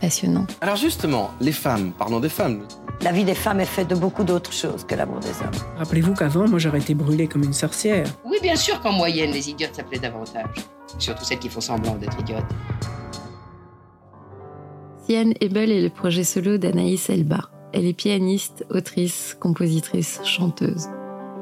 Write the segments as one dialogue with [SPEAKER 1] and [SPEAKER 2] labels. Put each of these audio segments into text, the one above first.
[SPEAKER 1] passionnantes.
[SPEAKER 2] Alors justement, les femmes, parlons des femmes.
[SPEAKER 3] La vie des femmes est faite de beaucoup d'autres choses que l'amour des hommes.
[SPEAKER 4] Rappelez-vous qu'avant, moi, j'aurais été brûlée comme une sorcière.
[SPEAKER 5] Oui, bien sûr qu'en moyenne, les idiotes s'appelaient davantage. Surtout celles qui font semblant d'être idiotes.
[SPEAKER 1] Sian Ebel est le projet solo d'Anaïs Elba. Elle est pianiste, autrice, compositrice, chanteuse.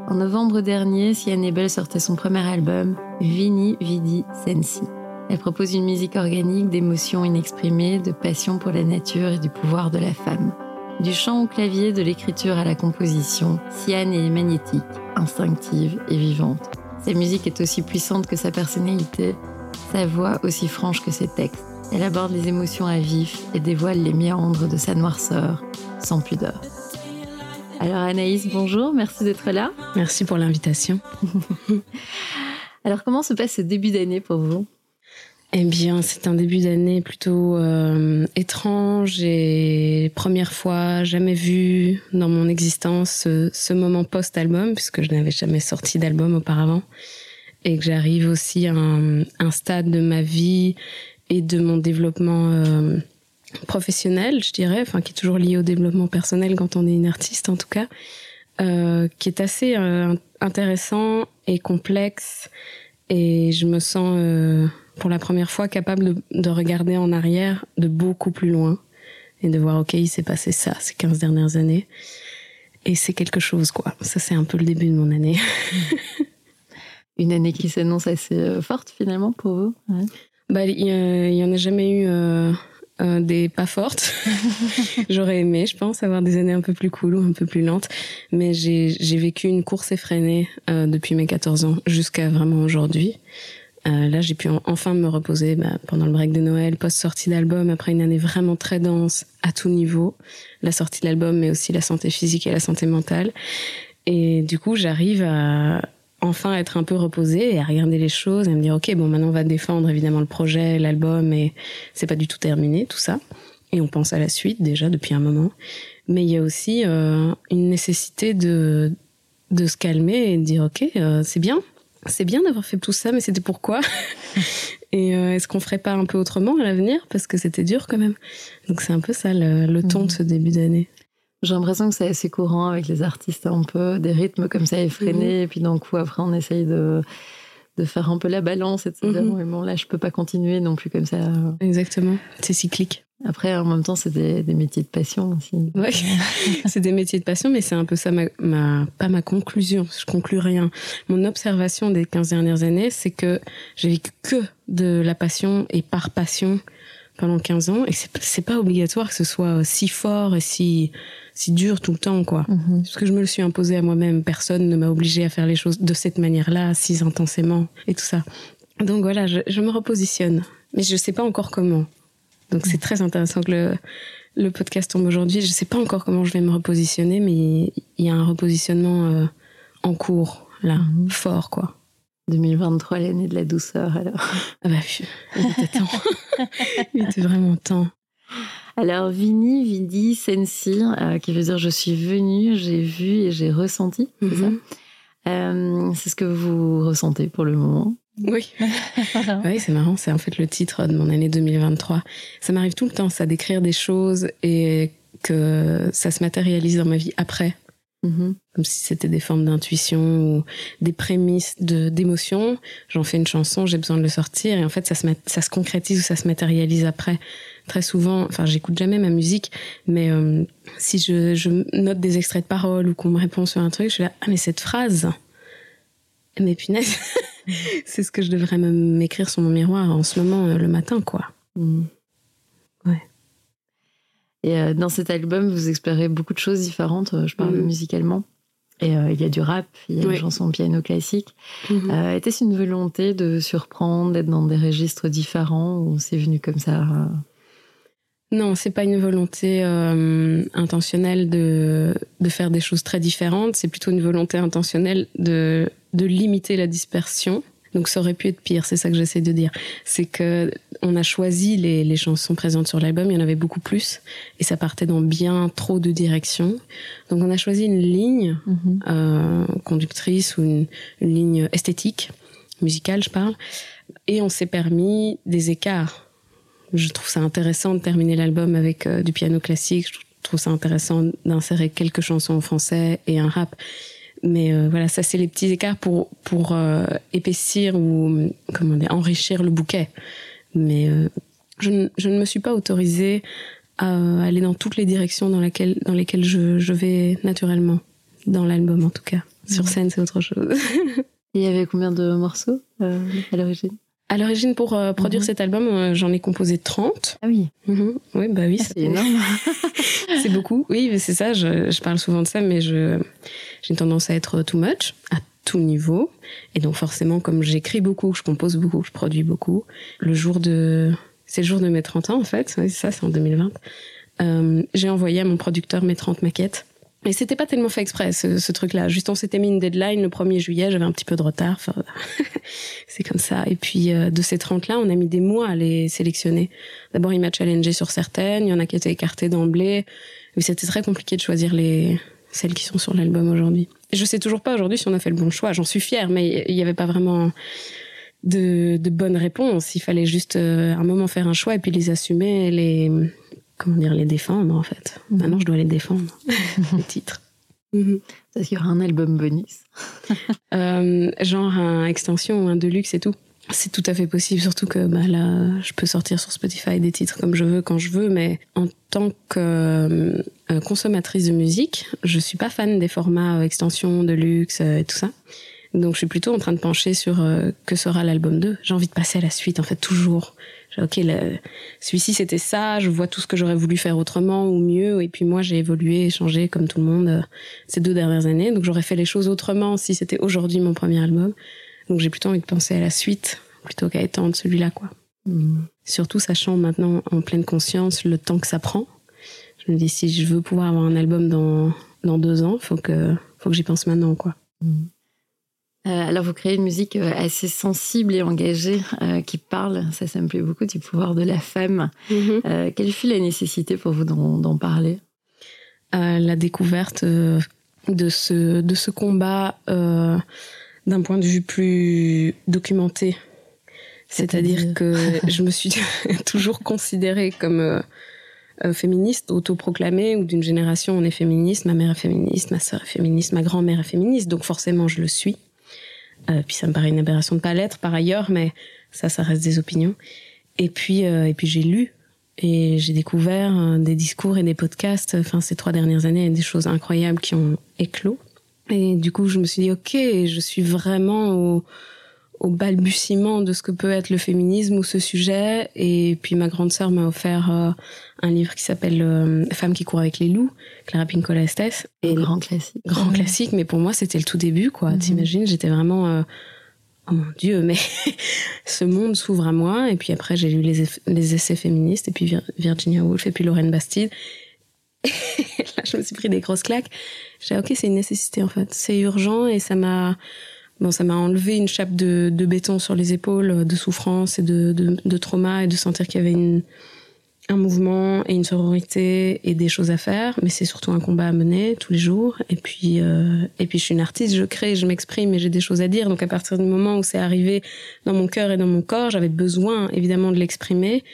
[SPEAKER 1] En novembre dernier, Sian Ebel sortait son premier album, Vini Vidi Sensi. Elle propose une musique organique d'émotions inexprimées, de passion pour la nature et du pouvoir de la femme. Du chant au clavier, de l'écriture à la composition, Sian est magnétique, instinctive et vivante. Sa musique est aussi puissante que sa personnalité, sa voix aussi franche que ses textes. Elle aborde les émotions à vif et dévoile les méandres de sa noirceur, sans pudeur. Alors Anaïs, bonjour, merci d'être là.
[SPEAKER 4] Merci pour l'invitation.
[SPEAKER 1] Alors comment se passe ce début d'année pour vous?
[SPEAKER 4] Eh bien, c'est un début d'année plutôt euh, étrange et première fois jamais vu dans mon existence ce, ce moment post-album, puisque je n'avais jamais sorti d'album auparavant, et que j'arrive aussi à un, un, stade de ma vie et de mon développement euh, professionnel, je dirais, enfin qui est toujours lié au développement personnel quand on est une artiste en tout cas, euh, qui est assez euh, intéressant et complexe, et je me sens euh, pour la première fois capable de, de, regarder en arrière de beaucoup plus loin et de voir, ok, il s'est passé ça ces 15 dernières années. Et c'est quelque chose, quoi. Ça, c'est un peu le début de mon année.
[SPEAKER 1] Une année qui s'annonce assez euh, forte, finalement, pour vous ouais.
[SPEAKER 4] Bah, il y, y, en a jamais eu euh, euh, des pas fortes. J'aurais aimé, je pense, avoir des années un peu plus cool ou un peu plus lentes. Mais j'ai vécu une course effrénée euh, depuis mes 14 ans jusqu'à vraiment aujourd'hui. Euh, là, j'ai pu en, enfin me reposer bah, pendant le break de Noël, post-sortie d'album, après une année vraiment très dense à tout niveau. La sortie de l'album, mais aussi la santé physique et la santé mentale. Et du coup, j'arrive à enfin être un peu reposée et à regarder les choses et à me dire ok bon maintenant on va défendre évidemment le projet l'album et c'est pas du tout terminé tout ça et on pense à la suite déjà depuis un moment mais il y a aussi euh, une nécessité de de se calmer et de dire ok euh, c'est bien c'est bien d'avoir fait tout ça mais c'était pourquoi et euh, est-ce qu'on ferait pas un peu autrement à l'avenir? Parce que c'était dur quand même donc c'est un peu ça le, le ton mmh. de ce début d'année
[SPEAKER 1] j'ai l'impression que c'est assez courant avec les artistes, un peu des rythmes comme ça effrénés, mmh. et puis d'un coup, après, on essaye de, de faire un peu la balance et de se dire, mmh. bon, là, je peux pas continuer non plus comme ça.
[SPEAKER 4] Exactement, c'est cyclique.
[SPEAKER 1] Après, en même temps, c'est des, des, métiers de passion aussi.
[SPEAKER 4] Oui, c'est des métiers de passion, mais c'est un peu ça, ma, ma, pas ma conclusion, je conclus rien. Mon observation des 15 dernières années, c'est que j'ai vécu que de la passion et par passion pendant 15 ans, et c'est pas obligatoire que ce soit si fort et si si dur tout le temps, quoi. -hmm. Parce que je me le suis imposé à moi-même. Personne ne m'a obligé à faire les choses de cette manière-là, si intensément, et tout ça. Donc voilà, je, je, me repositionne. Mais je sais pas encore comment. Donc c'est très intéressant que le, le podcast tombe aujourd'hui. Je sais pas encore comment je vais me repositionner, mais il y a un repositionnement euh, en cours, là, -hmm. fort, quoi.
[SPEAKER 1] 2023, l'année de la douceur, alors.
[SPEAKER 4] Ah bah, il était temps. il était vraiment temps.
[SPEAKER 1] Alors, Vini, Vidi, Sensi, euh, qui veut dire je suis venue, j'ai vu et j'ai ressenti, c'est ça euh, C'est ce que vous ressentez pour le moment
[SPEAKER 4] oui, oui c'est marrant, c'est en fait le titre de mon année 2023. Ça m'arrive tout le temps, ça, d'écrire des choses et que ça se matérialise dans ma vie après.
[SPEAKER 1] Mhm.
[SPEAKER 4] comme si c'était des formes d'intuition ou des prémices de d'émotion. J'en fais une chanson, j'ai besoin de le sortir et en fait ça se ça se concrétise ou ça se matérialise après. Très souvent, enfin j'écoute jamais ma musique, mais euh, si je, je note des extraits de paroles ou qu'on me répond sur un truc, je suis là ah mais cette phrase, mais punaise, c'est ce que je devrais m'écrire sur mon miroir en ce moment euh, le matin quoi.
[SPEAKER 1] Mhm.
[SPEAKER 4] Ouais.
[SPEAKER 1] Et euh, dans cet album, vous explorez beaucoup de choses différentes, euh, je parle
[SPEAKER 4] Mhm.
[SPEAKER 1] musicalement. Et euh, il y a du rap, il y a
[SPEAKER 4] Oui.
[SPEAKER 1] une chanson piano classique.
[SPEAKER 4] Mhm.
[SPEAKER 1] Euh, Était-ce une volonté de surprendre, d'être dans des registres différents ou c'est venu comme ça
[SPEAKER 4] Non, c'est pas une volonté euh, intentionnelle de, de faire des choses très différentes. C'est plutôt une volonté intentionnelle de, de limiter la dispersion. Donc ça aurait pu être pire, c'est ça que j'essaie de dire. C'est que on a choisi les, les chansons présentes sur l'album, il y en avait beaucoup plus, et ça partait dans bien trop de directions. Donc on a choisi une ligne euh, conductrice ou une, une ligne esthétique, musicale je parle, et on s'est permis des écarts. Je trouve ça intéressant de terminer l'album avec euh, du piano classique, je trouve ça intéressant d'insérer quelques chansons en français et un rap. Mais euh, voilà, ça c'est les petits écarts pour, pour euh, épaissir ou comment dire, enrichir le bouquet. Mais euh, je, ne- je ne me suis pas autorisée à aller dans toutes les directions dans, laquelle, dans lesquelles je, je vais naturellement, dans l'album en tout cas. Sur scène, c'est autre chose.
[SPEAKER 1] Il y avait combien de morceaux euh, à l'origine?
[SPEAKER 4] À l'origine, pour euh, produire
[SPEAKER 1] Mhm.
[SPEAKER 4] cet album, euh, j'en ai composé 30.
[SPEAKER 1] Ah oui,
[SPEAKER 4] Mhm. Oui, bah oui,
[SPEAKER 1] Ah, c'est énorme.
[SPEAKER 4] c'est beaucoup. Oui, c'est ça, je, je parle souvent de ça, mais je, j'ai une tendance à être too much, à tout niveau. Et donc forcément, comme j'écris beaucoup, je compose beaucoup, je produis beaucoup, le jour de... C'est le jour de mes 30 ans, en fait. Oui, c'est ça, c'est en 2020. Euh, j'ai envoyé à mon producteur mes 30 maquettes. Et c'était pas tellement fait exprès, ce, ce truc-là. Juste, on s'était mis une deadline le 1er juillet, j'avais un petit peu de retard. C'est comme ça. Et puis, euh, de ces 30-là, on a mis des mois à les sélectionner. D'abord, il m'a challengé sur certaines, il y en a qui étaient écartées d'emblée. Mais c'était très compliqué de choisir les celles qui sont sur l'album aujourd'hui. Je sais toujours pas aujourd'hui si on a fait le bon choix. J'en suis fière, mais il n'y avait pas vraiment de, de bonnes réponses. Il fallait juste euh, un moment faire un choix et puis les assumer, les comment dire, les défendre en fait.
[SPEAKER 1] Mhm.
[SPEAKER 4] Maintenant, je dois les défendre, les titres. Mhm.
[SPEAKER 1] Parce qu'il y aura un album bonus.
[SPEAKER 4] Euh, genre un extension ou un deluxe et tout. C'est tout à fait possible, surtout que bah, là, je peux sortir sur Spotify des titres comme je veux, quand je veux, mais en tant que euh, consommatrice de musique, je suis pas fan des formats euh, extension, deluxe euh, et tout ça. Donc je suis plutôt en train de pencher sur que sera l'album 2. J'ai envie de passer à la suite, en fait, toujours. Ok, celui-ci c'était ça, je vois tout ce que j'aurais voulu faire autrement ou mieux, et puis moi j'ai évolué et changé comme tout le monde euh, ces deux dernières années, donc j'aurais fait les choses autrement si c'était aujourd'hui mon premier album. Donc j'ai plutôt envie de penser à la suite plutôt qu'à étendre celui-là, quoi.
[SPEAKER 1] Mhm.
[SPEAKER 4] Surtout sachant maintenant en pleine conscience le temps que ça prend. Je me dis si je veux pouvoir avoir un album dans dans deux ans, faut que faut que j'y pense maintenant, quoi.
[SPEAKER 1] Mhm. Euh, alors, vous créez une musique euh, assez sensible et engagée euh, qui parle, ça, ça me plaît beaucoup, du pouvoir de la femme. Euh, quelle fut la nécessité pour vous d'en parler?
[SPEAKER 4] La découverte de ce, de ce combat d'un point de vue plus documenté. C'est-à-dire que je me suis toujours considérée comme féministe, autoproclamée, ou d'une génération on est féministe, ma mère est féministe, ma sœur est féministe, ma grand-mère est féministe, donc forcément je le suis. Euh, puis ça me paraît une aberration de pas l'être par ailleurs, mais ça, ça reste des opinions. Et puis, euh, et puis j'ai lu et j'ai découvert euh, des discours et des podcasts, enfin ces trois dernières années, des choses incroyables qui ont éclos. Et du coup, je me suis dit, ok, je suis vraiment au, au balbutiement de ce que peut être le féminisme ou ce sujet. Et puis ma grande sœur m'a offert euh, un livre qui s'appelle euh, Femmes qui courent avec les loups, Clara Pinkola Estes.
[SPEAKER 1] Et grand classique.
[SPEAKER 4] grand classique, mais pour moi c'était le tout début, quoi.
[SPEAKER 1] Mhm.
[SPEAKER 4] T'imagines, j'étais vraiment, euh, oh mon dieu, mais ce monde s'ouvre à moi. Et puis après j'ai lu les, essais féministes, et puis Vir- Virginia Woolf, et puis Lorraine Bastide. Et là je me suis pris des grosses claques. J'ai dit, ok, c'est une nécessité en fait, c'est urgent, et ça m'a, bon, ça m'a enlevé une chape de, béton sur les épaules, euh, de souffrance et de, de, de trauma, et de sentir qu'il y avait une un mouvement et une sororité et des choses à faire, mais c'est surtout un combat à mener tous les jours. Et puis, euh, et puis je suis une artiste, je crée, je m'exprime et j'ai des choses à dire. Donc à partir du moment où c'est arrivé dans mon cœur et dans mon corps, j'avais besoin évidemment de l'exprimer.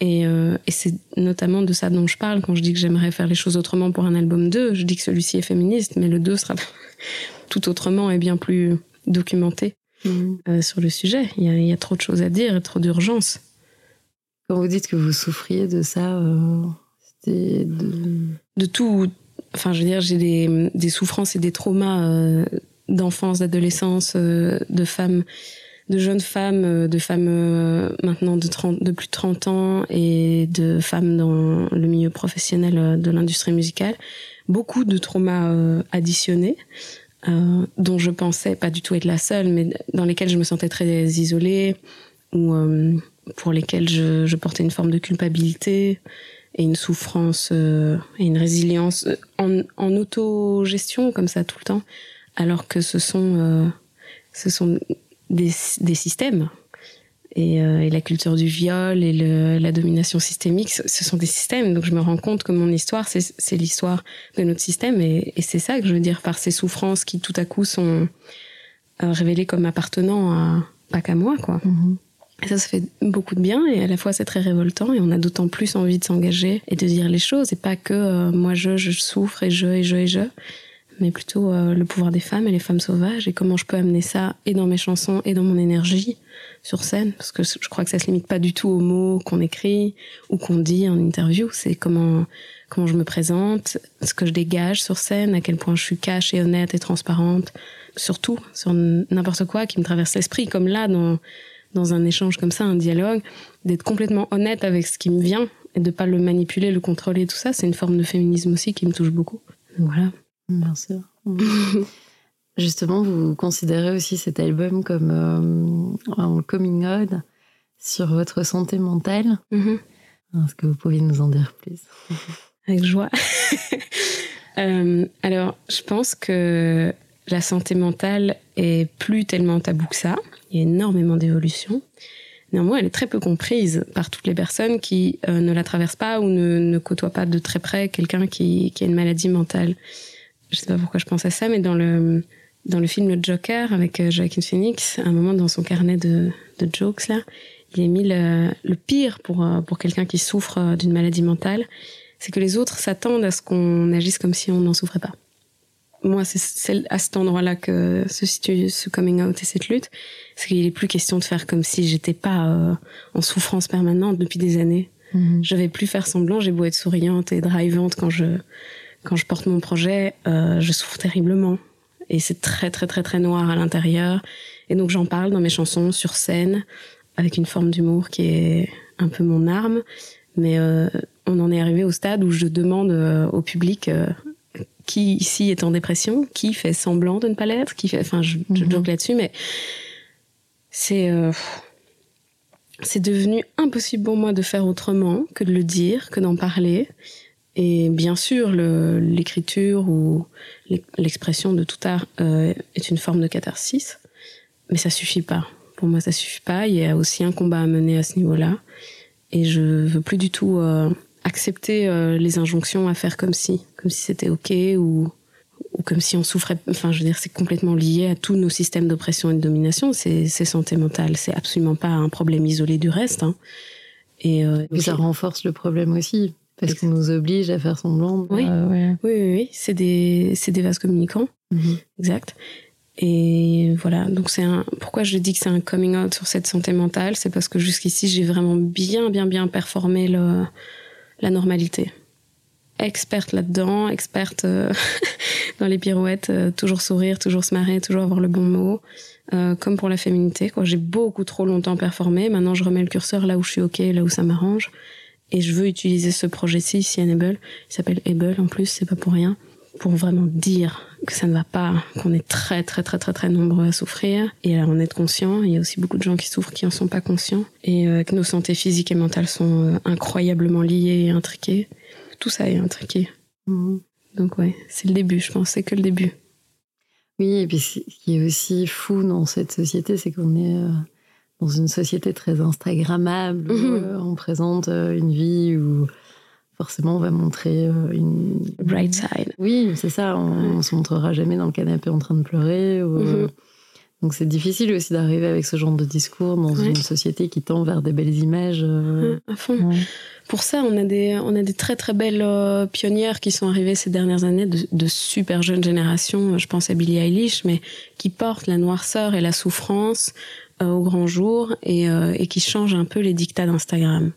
[SPEAKER 4] Et, euh, et c'est notamment de ça dont je parle quand je dis que j'aimerais faire les choses autrement pour un album 2. Je dis que celui-ci est féministe, mais le 2 sera tout autrement et bien plus documenté
[SPEAKER 1] Mhm.
[SPEAKER 4] euh, sur le sujet. Il y, a, il y a trop de choses à dire et trop d'urgence.
[SPEAKER 1] Quand vous dites que vous souffriez de ça, euh, c'était de...
[SPEAKER 4] De tout. Enfin, je veux dire, j'ai des, des souffrances et des traumas euh, d'enfance, d'adolescence, de femmes, de jeunes femmes, de femmes maintenant de, 30, de plus de 30 ans et de femmes dans le milieu professionnel de l'industrie musicale. Beaucoup de traumas additionnés. Euh, dont je pensais pas du tout être la seule, mais dans lesquels je me sentais très isolée, ou euh, pour lesquels je, je portais une forme de culpabilité et une souffrance euh, et une résilience euh, en, en autogestion comme ça tout le temps, alors que ce sont, euh, ce sont des, des systèmes. Et, euh, et la culture du viol et le, la domination systémique, ce ce sont des systèmes. Donc je me rends compte que mon histoire, c'est l'histoire de notre système. Et, et c'est ça que je veux dire par ces souffrances qui tout à coup sont euh, révélées comme appartenant à pas qu'à moi, quoi.
[SPEAKER 1] Mhm.
[SPEAKER 4] Et ça, ça fait beaucoup de bien et à la fois c'est très révoltant et on a d'autant plus envie de s'engager et de dire les choses et pas que euh, moi je, je souffre et je et je et je, mais plutôt le pouvoir des femmes et les femmes sauvages et comment je peux amener ça et dans mes chansons et dans mon énergie sur scène parce que je crois que ça se limite pas du tout aux mots qu'on écrit ou qu'on dit en interview, c'est comment comment je me présente, ce que je dégage sur scène, à quel point je suis cash et honnête et transparente, surtout sur n'importe quoi qui me traverse l'esprit comme là dans dans un échange comme ça, un dialogue, d'être complètement honnête avec ce qui me vient et de pas le manipuler, le contrôler, tout ça, c'est une forme de féminisme aussi qui me touche beaucoup. Voilà.
[SPEAKER 1] Bien sûr. Justement, vous considérez aussi cet album comme euh, un coming out sur votre santé mentale. Est-ce que vous pourriez nous en dire plus?
[SPEAKER 4] Avec joie. Euh, alors, je pense que la santé mentale est plus tellement tabou que ça. Il y a énormément d'évolution. Néanmoins, elle est très peu comprise par toutes les personnes qui euh, ne la traversent pas ou ne, ne côtoient pas de très près quelqu'un qui, qui a une maladie mentale. Je sais pas pourquoi je pense à ça, mais dans le, dans le film Le Joker avec euh, Joaquin Phoenix, à un moment dans son carnet de, de jokes, là, il a mis le, le pire pour, euh, pour quelqu'un qui souffre euh, d'une maladie mentale, c'est que les autres s'attendent à ce qu'on agisse comme si on n'en souffrait pas. Moi, c'est- à cet endroit-là que se situe ce coming out et cette lutte. C'est qu'il n'est plus question de faire comme si j'étais pas euh, en souffrance permanente depuis des années. Je vais plus faire semblant, j'ai beau être souriante et drivante quand je, quand je porte mon projet, euh, je souffre terriblement. Et c'est très, très, très, très noir à l'intérieur. Et donc j'en parle dans mes chansons, sur scène, avec une forme d'humour qui est un peu mon arme. Mais euh, on en est arrivé au stade où je demande euh, au public euh, qui ici est en dépression, qui fait semblant de ne pas l'être, qui fait, enfin, je, je
[SPEAKER 1] Mhm.
[SPEAKER 4] joke là-dessus, mais c'est c'est devenu impossible pour moi de faire autrement que de le dire, que d'en parler. Et bien sûr, le- l'écriture ou l'e- l'expression de tout art euh, est une forme de catharsis, mais ça suffit pas. Pour moi, ça suffit pas. Il y a aussi un combat à mener à ce niveau-là, et je veux plus du tout euh, accepter euh, les injonctions à faire comme si, comme si c'était ok ou ou comme si on souffrait. Enfin, je veux dire, c'est complètement lié à tous nos systèmes d'oppression et de domination. C'est santé mentale. C'est absolument pas un problème isolé du reste. hein. Et euh,
[SPEAKER 1] Puis ça renforce le problème aussi, parce qu'on nous oblige à faire semblant.
[SPEAKER 4] Oui.
[SPEAKER 1] Euh, ouais.
[SPEAKER 4] oui, oui, oui, c'est des, des vases communicants.
[SPEAKER 1] Mhm.
[SPEAKER 4] Exact. Et voilà, donc c'est un. Pourquoi je dis que c'est un coming out sur cette santé mentale, c'est parce que jusqu'ici j'ai vraiment bien, bien, bien performé le, la normalité. Experte là-dedans, experte euh, dans les pirouettes, euh, toujours sourire, toujours se marrer, toujours avoir le bon mot. Euh, comme pour la féminité, quoi. J'ai beaucoup trop longtemps performé. Maintenant, je remets le curseur là où je suis ok, là où ça m'arrange. Et je veux utiliser ce projet-ci, ici à Able. Il s'appelle Able en plus, c'est pas pour rien pour vraiment dire que ça ne va pas, qu'on est très très très très très nombreux à souffrir et à en être conscient. Il y a aussi beaucoup de gens qui souffrent qui en sont pas conscients et euh, que nos santé physiques et mentales sont euh, incroyablement liées et intriquées. Tout ça est intriqué.
[SPEAKER 1] Mhm.
[SPEAKER 4] Donc ouais, c'est le début, je pense, c'est que le début.
[SPEAKER 1] Oui, et puis ce qui est aussi fou dans cette société, c'est qu'on est euh, dans une société très Instagrammable, où
[SPEAKER 4] Mhm.
[SPEAKER 1] euh, on présente euh, une vie où forcément on va montrer euh, une...
[SPEAKER 4] Bright side.
[SPEAKER 1] Oui, c'est ça, on, on se montrera jamais dans le canapé en train de pleurer. Ou,
[SPEAKER 4] Mhm.
[SPEAKER 1] Donc c'est difficile aussi d'arriver avec ce genre de discours dans
[SPEAKER 4] Ouais.
[SPEAKER 1] une société qui tend vers des belles images.
[SPEAKER 4] à fond.
[SPEAKER 1] ouais.
[SPEAKER 4] Pour ça, on a des, on a des très très belles euh, pionnières qui sont arrivées ces dernières années, de, de super jeunes générations. Je pense à Billie Eilish, mais qui portent la noirceur et la souffrance au grand jour et, euh, et qui changent un peu les dictats d'Instagram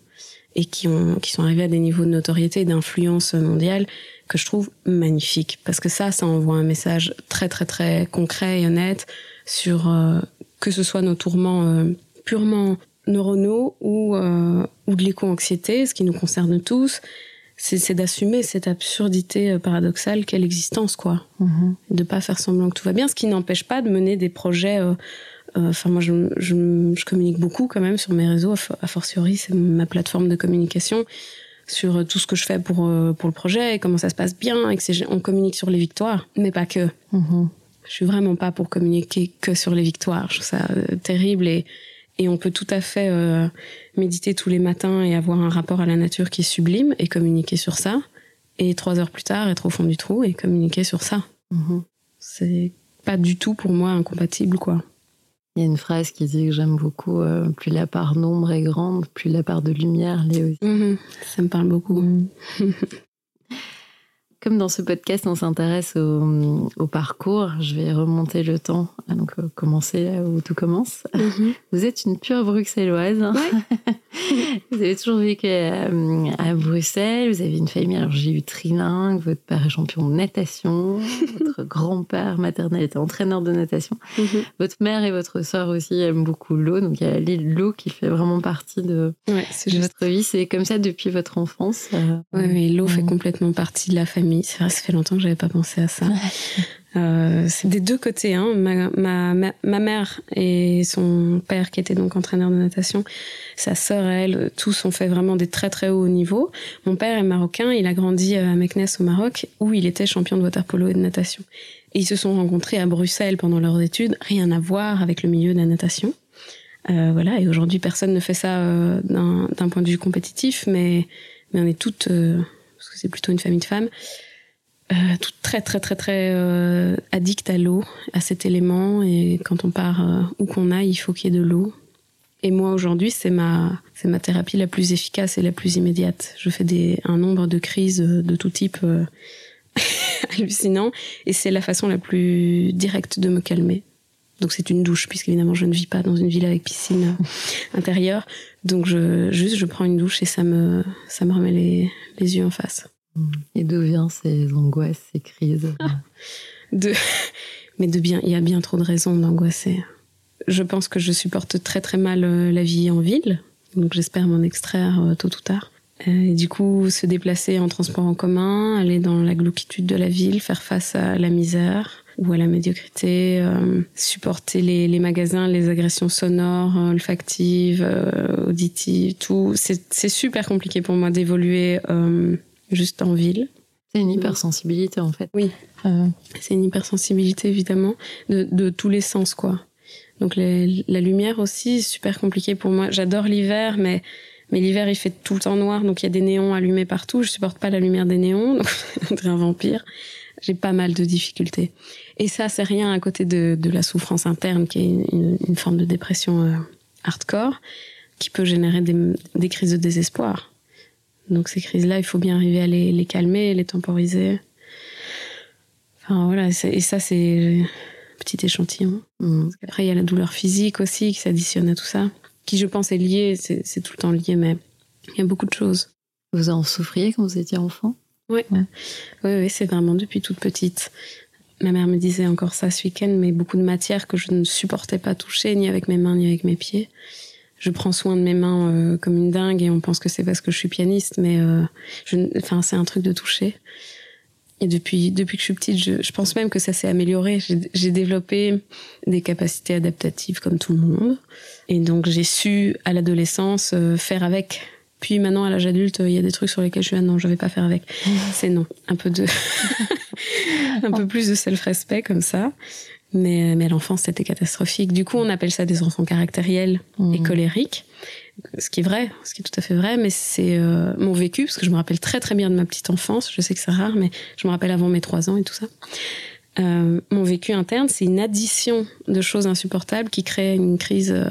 [SPEAKER 4] et qui, ont, qui sont arrivés à des niveaux de notoriété et d'influence mondiale que je trouve magnifiques. Parce que ça, ça envoie un message très très très concret et honnête sur euh, que ce soit nos tourments euh, purement neuronaux ou, euh, ou de l'éco-anxiété, ce qui nous concerne tous, c'est d'assumer cette absurdité euh, paradoxale qu'est l'existence, quoi.
[SPEAKER 1] Mhm.
[SPEAKER 4] Et de pas faire semblant que tout va bien, ce qui n'empêche pas de mener des projets. Euh, Enfin, moi, je, je, je communique beaucoup quand même sur mes réseaux. A for- a fortiori, c'est ma plateforme de communication sur euh, tout ce que je fais pour euh, pour le projet et comment ça se passe bien. Et que on communique sur les victoires, mais pas que.
[SPEAKER 1] Mhm.
[SPEAKER 4] Je suis vraiment pas pour communiquer que sur les victoires. Je trouve ça terrible et, et on peut tout à fait euh, méditer tous les matins et avoir un rapport à la nature qui est sublime et communiquer sur ça. Et trois heures plus tard, être au fond du trou et communiquer sur ça.
[SPEAKER 1] Mhm.
[SPEAKER 4] C'est pas du tout pour moi incompatible, quoi.
[SPEAKER 1] Il y a une phrase qui dit que j'aime beaucoup euh, plus la part d'ombre est grande, plus la part de lumière l'est aussi.
[SPEAKER 4] Mhm. Ça me parle beaucoup.
[SPEAKER 1] Comme dans ce podcast, on s'intéresse au, au parcours, je vais remonter le temps, Ah, donc euh, commencer là où tout commence.
[SPEAKER 4] Mhm.
[SPEAKER 1] Vous êtes une pure bruxelloise. vous avez toujours vécu à, à Bruxelles. Vous avez une famille, alors j'ai eu trilingue. Votre père est champion de natation. votre grand-père maternel était entraîneur de natation.
[SPEAKER 4] Mhm.
[SPEAKER 1] Votre mère et votre sœur aussi aiment beaucoup l'eau. Donc il y a l'île l'eau qui fait vraiment partie de,
[SPEAKER 4] Ouais,
[SPEAKER 1] votre vie. C'est comme ça depuis votre enfance. euh,
[SPEAKER 4] Ouais, mais l'eau fait complètement partie de la famille. C'est vrai, ça fait longtemps que j'avais pas pensé à ça. Euh, c'est des deux côtés. Hein. Ma, ma, ma, ma mère et son père, qui était donc entraîneur de natation, sa sœur, elle, tous ont fait vraiment des très très hauts niveaux. Mon père est marocain, il a grandi à Meknes au Maroc, où il était champion de waterpolo et de natation. Et ils se sont rencontrés à Bruxelles pendant leurs études, rien à voir avec le milieu de la natation. Euh, voilà, et aujourd'hui personne ne fait ça euh, d'un point de vue compétitif, mais, mais on est toutes, euh, parce que c'est plutôt une famille de femmes, euh, très très très très euh, addictes à l'eau, à cet élément. Et quand on part euh, où qu'on aille, il faut qu'il y ait de l'eau. Et moi aujourd'hui, c'est ma c'est ma thérapie la plus efficace et la plus immédiate. Je fais des un nombre de crises euh, de tout type hallucinant, et c'est la façon la plus directe de me calmer. Donc c'est une douche, puisqu'évidemment je ne vis pas dans une ville avec piscine intérieure. Donc juste je prends une douche et ça me ça me remet les les yeux en face.
[SPEAKER 1] Et d'où viennent ces angoisses, ces crises.
[SPEAKER 4] De mais de bien il y a bien trop de raisons d'angoisser. Je pense que je supporte très très mal euh, la vie en ville. Donc j'espère m'en extraire euh, tôt ou tard. Euh, et du coup se déplacer en transport en commun aller dans la glouquitude de la ville faire face à la misère ou à la médiocrité supporter les, magasins les agressions sonores olfactives euh, auditives tout. C'est super compliqué pour moi d'évoluer juste en ville
[SPEAKER 1] C'est une hypersensibilité en fait.
[SPEAKER 4] Oui.
[SPEAKER 1] Euh,
[SPEAKER 4] c'est une hypersensibilité évidemment de, de tous les sens quoi. Donc les- la lumière aussi super compliqué pour moi. J'adore l'hiver mais mais l'hiver il fait tout le temps noir donc il y a des néons allumés partout. Je supporte pas la lumière des néons donc je un vampire. J'ai pas mal de difficultés. Et ça c'est rien à côté de, de la souffrance interne qui est une, une- une forme de dépression euh, hardcore qui peut générer des, des crises de désespoir. Donc ces crises-là, il faut bien arriver à les, les calmer, les temporiser. Enfin voilà, et ça c'est un petit échantillon.
[SPEAKER 1] mm.
[SPEAKER 4] Après il y a la douleur physique aussi qui s'additionne à tout ça, qui je pense est liée, c'est c'est tout le temps lié, mais il y a beaucoup de choses.
[SPEAKER 1] Vous en souffriez quand vous étiez enfant?
[SPEAKER 4] Oui, oui, c'est vraiment depuis toute petite. Ma mère me disait encore ça ce week-end, mais beaucoup de matières que je ne supportais pas toucher, ni avec mes mains, ni avec mes pieds. Je prends soin de mes mains euh, comme une dingue et on pense que c'est parce que je suis pianiste, mais euh, enfin, c'est un truc de toucher. Et depuis, depuis que je suis petite, je, je pense même que ça s'est amélioré. J'ai j'ai développé des capacités adaptatives comme tout le monde. Et donc j'ai su à l'adolescence euh, faire avec. Puis maintenant, à l'âge adulte, il y a des trucs sur lesquels je suis ah non, je vais pas faire avec. C'est non. Un peu de, un peu plus de self-respect comme ça. Mais, mais à l'enfance, c'était catastrophique. Du coup, on appelle ça des enfants caractériels et
[SPEAKER 1] Mhm.
[SPEAKER 4] colériques. Ce qui est vrai, ce qui est tout à fait vrai, mais c'est euh, mon vécu, parce que je me rappelle très très bien de ma petite enfance. Je sais que c'est rare, mais je me rappelle avant mes trois ans et tout ça. Euh, mon vécu interne, c'est une addition de choses insupportables qui crée une crise euh,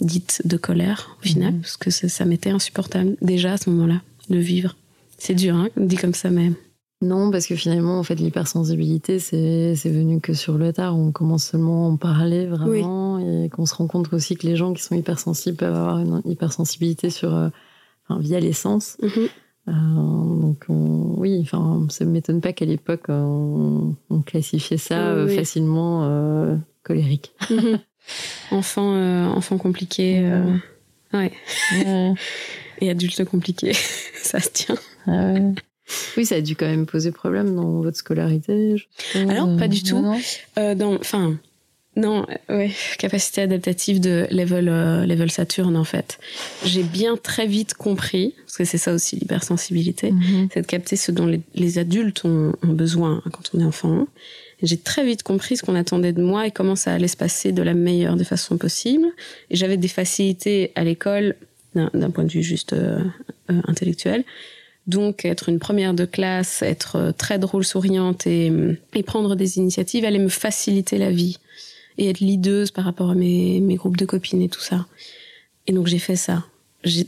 [SPEAKER 4] dite de colère, au final,
[SPEAKER 1] Mhm.
[SPEAKER 4] parce que ça, ça m'était insupportable déjà à ce moment-là de vivre. C'est dur, hein, dit comme ça, mais
[SPEAKER 1] Non, parce que finalement, en fait, l'hypersensibilité, c'est venu que sur le tard. On commence seulement à en parler vraiment et qu'on se rend compte aussi que les gens qui sont hypersensibles peuvent avoir une hypersensibilité sur, euh, enfin, via les sens.
[SPEAKER 4] Mhm.
[SPEAKER 1] Euh, donc, on- oui, enfin, ça ne m'étonne pas qu'à l'époque, on, on classifiait ça euh,
[SPEAKER 4] Oui.
[SPEAKER 1] facilement euh, colérique.
[SPEAKER 4] enfant, euh, enfant compliqué ouais.
[SPEAKER 1] Ouais.
[SPEAKER 4] et adulte compliqué, ça se tient.
[SPEAKER 1] Ah ouais. Oui, ça a dû quand même poser problème dans votre scolarité. je.
[SPEAKER 4] Alors, pas du tout.
[SPEAKER 1] non
[SPEAKER 4] Euh, enfin, non, ouais, capacité adaptative de level, euh, level Saturne en fait. J'ai bien très vite compris, parce que c'est ça aussi l'hypersensibilité,
[SPEAKER 1] Mhm.
[SPEAKER 4] c'est de capter ce dont les, les adultes ont, ont besoin quand on est enfant. J'ai très vite compris ce qu'on attendait de moi et comment ça allait se passer de la meilleure des façons possibles. Et j'avais des facilités à l'école d'un d'un point de vue juste euh, euh, intellectuel. Donc, être une première de classe, être euh, très drôle, souriante et, et prendre des initiatives allait me faciliter la vie. Et être leaduse par rapport à mes, groupes de copines et tout ça. Et donc, j'ai fait ça.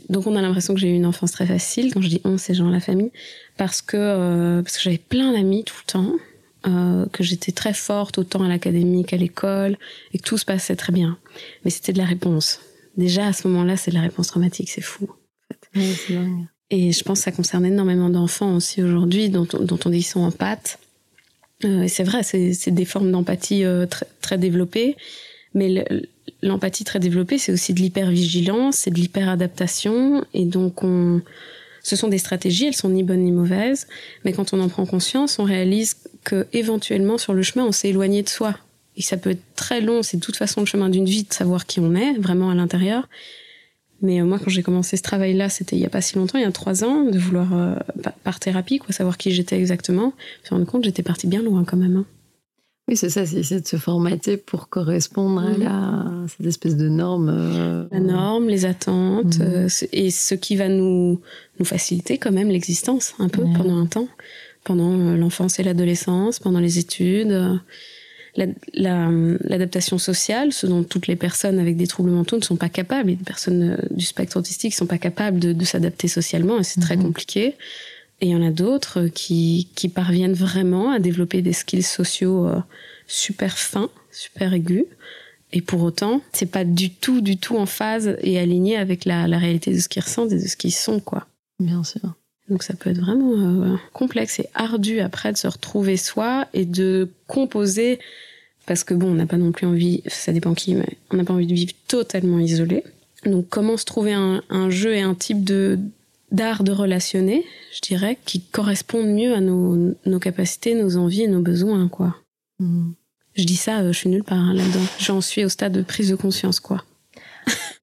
[SPEAKER 4] Donc, on a l'impression que j'ai eu une enfance très facile. Quand je dis on, c'est genre la famille. Parce que, euh, que j'avais plein d'amis tout le temps. euh, que j'étais très forte autant à l'académie qu'à l'école et que tout se passait très bien. Mais c'était de la réponse. Déjà, à ce moment-là, c'est de la réponse traumatique. C'est fou. Et je pense que ça concerne énormément d'enfants aussi aujourd'hui, dont, on- dit qu'ils sont en pâte. Euh, c'est vrai, c'est des formes d'empathie euh, très, développées. Mais le- l'empathie très développée, c'est aussi de l'hypervigilance, c'est de l'hyperadaptation. Et donc, on, ce sont des stratégies, elles sont ni bonnes ni mauvaises. Mais quand on en prend conscience, on réalise que éventuellement, sur le chemin, on s'est éloigné de soi. Et ça peut être très long, c'est de toute façon le chemin d'une vie de savoir qui on est, vraiment à l'intérieur. Mais euh, moi, quand j'ai commencé ce travail-là, c'était il y a pas si longtemps, il y a trois ans, de vouloir, euh, par, thérapie, quoi, savoir qui j'étais exactement. Je me suis rendu compte j'étais partie bien loin quand même. hein.
[SPEAKER 1] Oui, c'est ça, c'est essayer de se formater pour correspondre à,
[SPEAKER 4] Mhm.
[SPEAKER 1] la, à cette espèce de norme. euh,
[SPEAKER 4] La norme, les attentes, euh, ce- et ce qui va nous, nous faciliter quand même l'existence, un peu,
[SPEAKER 1] Ouais.
[SPEAKER 4] pendant un temps. Pendant l'enfance et l'adolescence, pendant les études. Euh, la- la- L'adaptation sociale, ce dont toutes les personnes avec des troubles mentaux ne sont pas capables, les personnes euh, du spectre autistique ne sont pas capables de, de s'adapter socialement, et c'est très
[SPEAKER 1] Mhm.
[SPEAKER 4] compliqué. Et il y en a d'autres euh, qui, qui parviennent vraiment à développer des skills sociaux euh, super fins, super aigus. Et pour autant, c'est pas du tout, du tout en phase et aligné avec la, la réalité de ce qu'ils ressentent et de ce qu'ils sont, quoi.
[SPEAKER 1] Bien sûr.
[SPEAKER 4] Donc ça peut être vraiment euh, complexe et ardu après de se retrouver soi et de composer, parce que bon, on n'a pas non plus envie, ça dépend qui, mais on n'a pas envie de vivre totalement isolé. Donc comment se trouver un, un jeu et un type de d'art de relationner, je dirais, qui correspondent mieux à nos, nos capacités, nos envies et nos besoins, quoi.
[SPEAKER 1] Mhm.
[SPEAKER 4] Je dis ça, euh, je suis nulle part hein, là-dedans. J'en suis au stade de prise de conscience, quoi.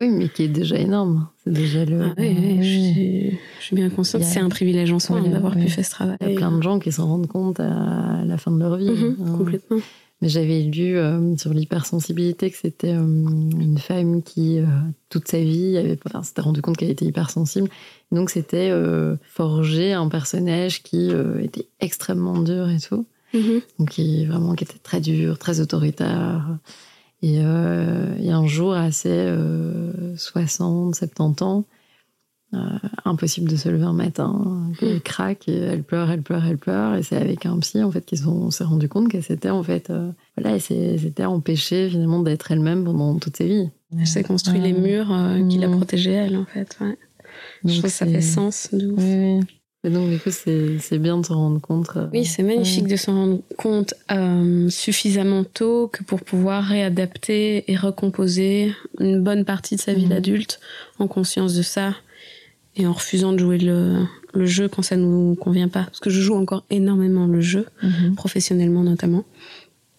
[SPEAKER 1] Oui, mais qui est déjà énorme. C'est déjà le.
[SPEAKER 4] Ah oui, je, suis, je suis bien consciente.
[SPEAKER 1] A-
[SPEAKER 4] C'est un privilège en soi hein, d'avoir pu faire ce travail.
[SPEAKER 1] Il y a plein de gens qui s'en rendent compte à la fin de leur vie.
[SPEAKER 4] Mhm,
[SPEAKER 1] hein.
[SPEAKER 4] complètement.
[SPEAKER 1] Mais j'avais lu euh, sur l'hypersensibilité que c'était euh, une femme qui, euh, toute sa vie, avait, enfin, s'était rendu compte qu'elle était hypersensible. Donc c'était euh, forger un personnage qui était extrêmement dur et tout.
[SPEAKER 4] Mhm.
[SPEAKER 1] Donc qui, vraiment, qui était très dur, très autoritaire. Et, euh, et un jour, à ses euh, 60, 70 ans, euh, impossible de se lever un matin, elle craque, et elle pleure, elle pleure, elle pleure, et c'est avec un psy en fait qu'ils sont- on s'est rendu compte qu'elle s'était en fait, euh, voilà, elle s'est- s'était empêchée finalement d'être elle-même pendant toute sa vie.
[SPEAKER 4] Elle s'est construit
[SPEAKER 1] Ouais.
[SPEAKER 4] les murs euh, qui la
[SPEAKER 1] Mhm.
[SPEAKER 4] protégeaient, elle, en fait. Ouais. je trouve que ça fait sens. De ouf.
[SPEAKER 1] Oui, oui. Et donc du coup, c'est bien de se rendre compte. euh,
[SPEAKER 4] Oui, c'est magnifique de s'en rendre compte euh, suffisamment tôt que pour pouvoir réadapter et recomposer une bonne partie de sa vie
[SPEAKER 1] Mhm.
[SPEAKER 4] d'adulte en conscience de ça et en refusant de jouer le, le jeu quand ça nous convient pas. Parce que je joue encore énormément le jeu,
[SPEAKER 1] Mhm.
[SPEAKER 4] professionnellement notamment.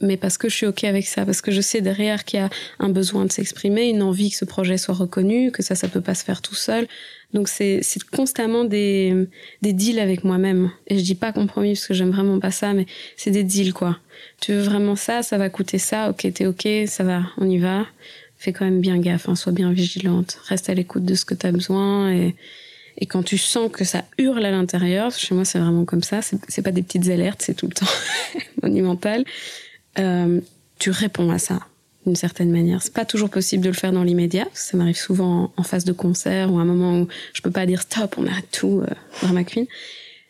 [SPEAKER 4] Mais parce que je suis OK avec ça, parce que je sais derrière qu'il y a un besoin de s'exprimer, une envie que ce projet soit reconnu, que ça, ça peut pas se faire tout seul. Donc c'est c'est constamment des, des deals avec moi-même. Et je dis pas compromis parce que j'aime vraiment pas ça, mais c'est des deals quoi. Tu veux vraiment ça, ça va coûter ça, ok, t'es ok, ça va, on y va. Fais quand même bien gaffe, hein, sois bien vigilante. Reste à l'écoute de ce que t'as besoin et, et quand tu sens que ça hurle à l'intérieur, chez moi c'est vraiment comme ça, c'est pas des petites alertes, c'est tout le temps. monumental, euh, tu réponds à ça d'une certaine manière. C'est pas toujours possible de le faire dans l'immédiat. Ça m'arrive souvent en phase de concert ou à un moment où je peux pas dire stop, on arrête tout, euh, drama queen.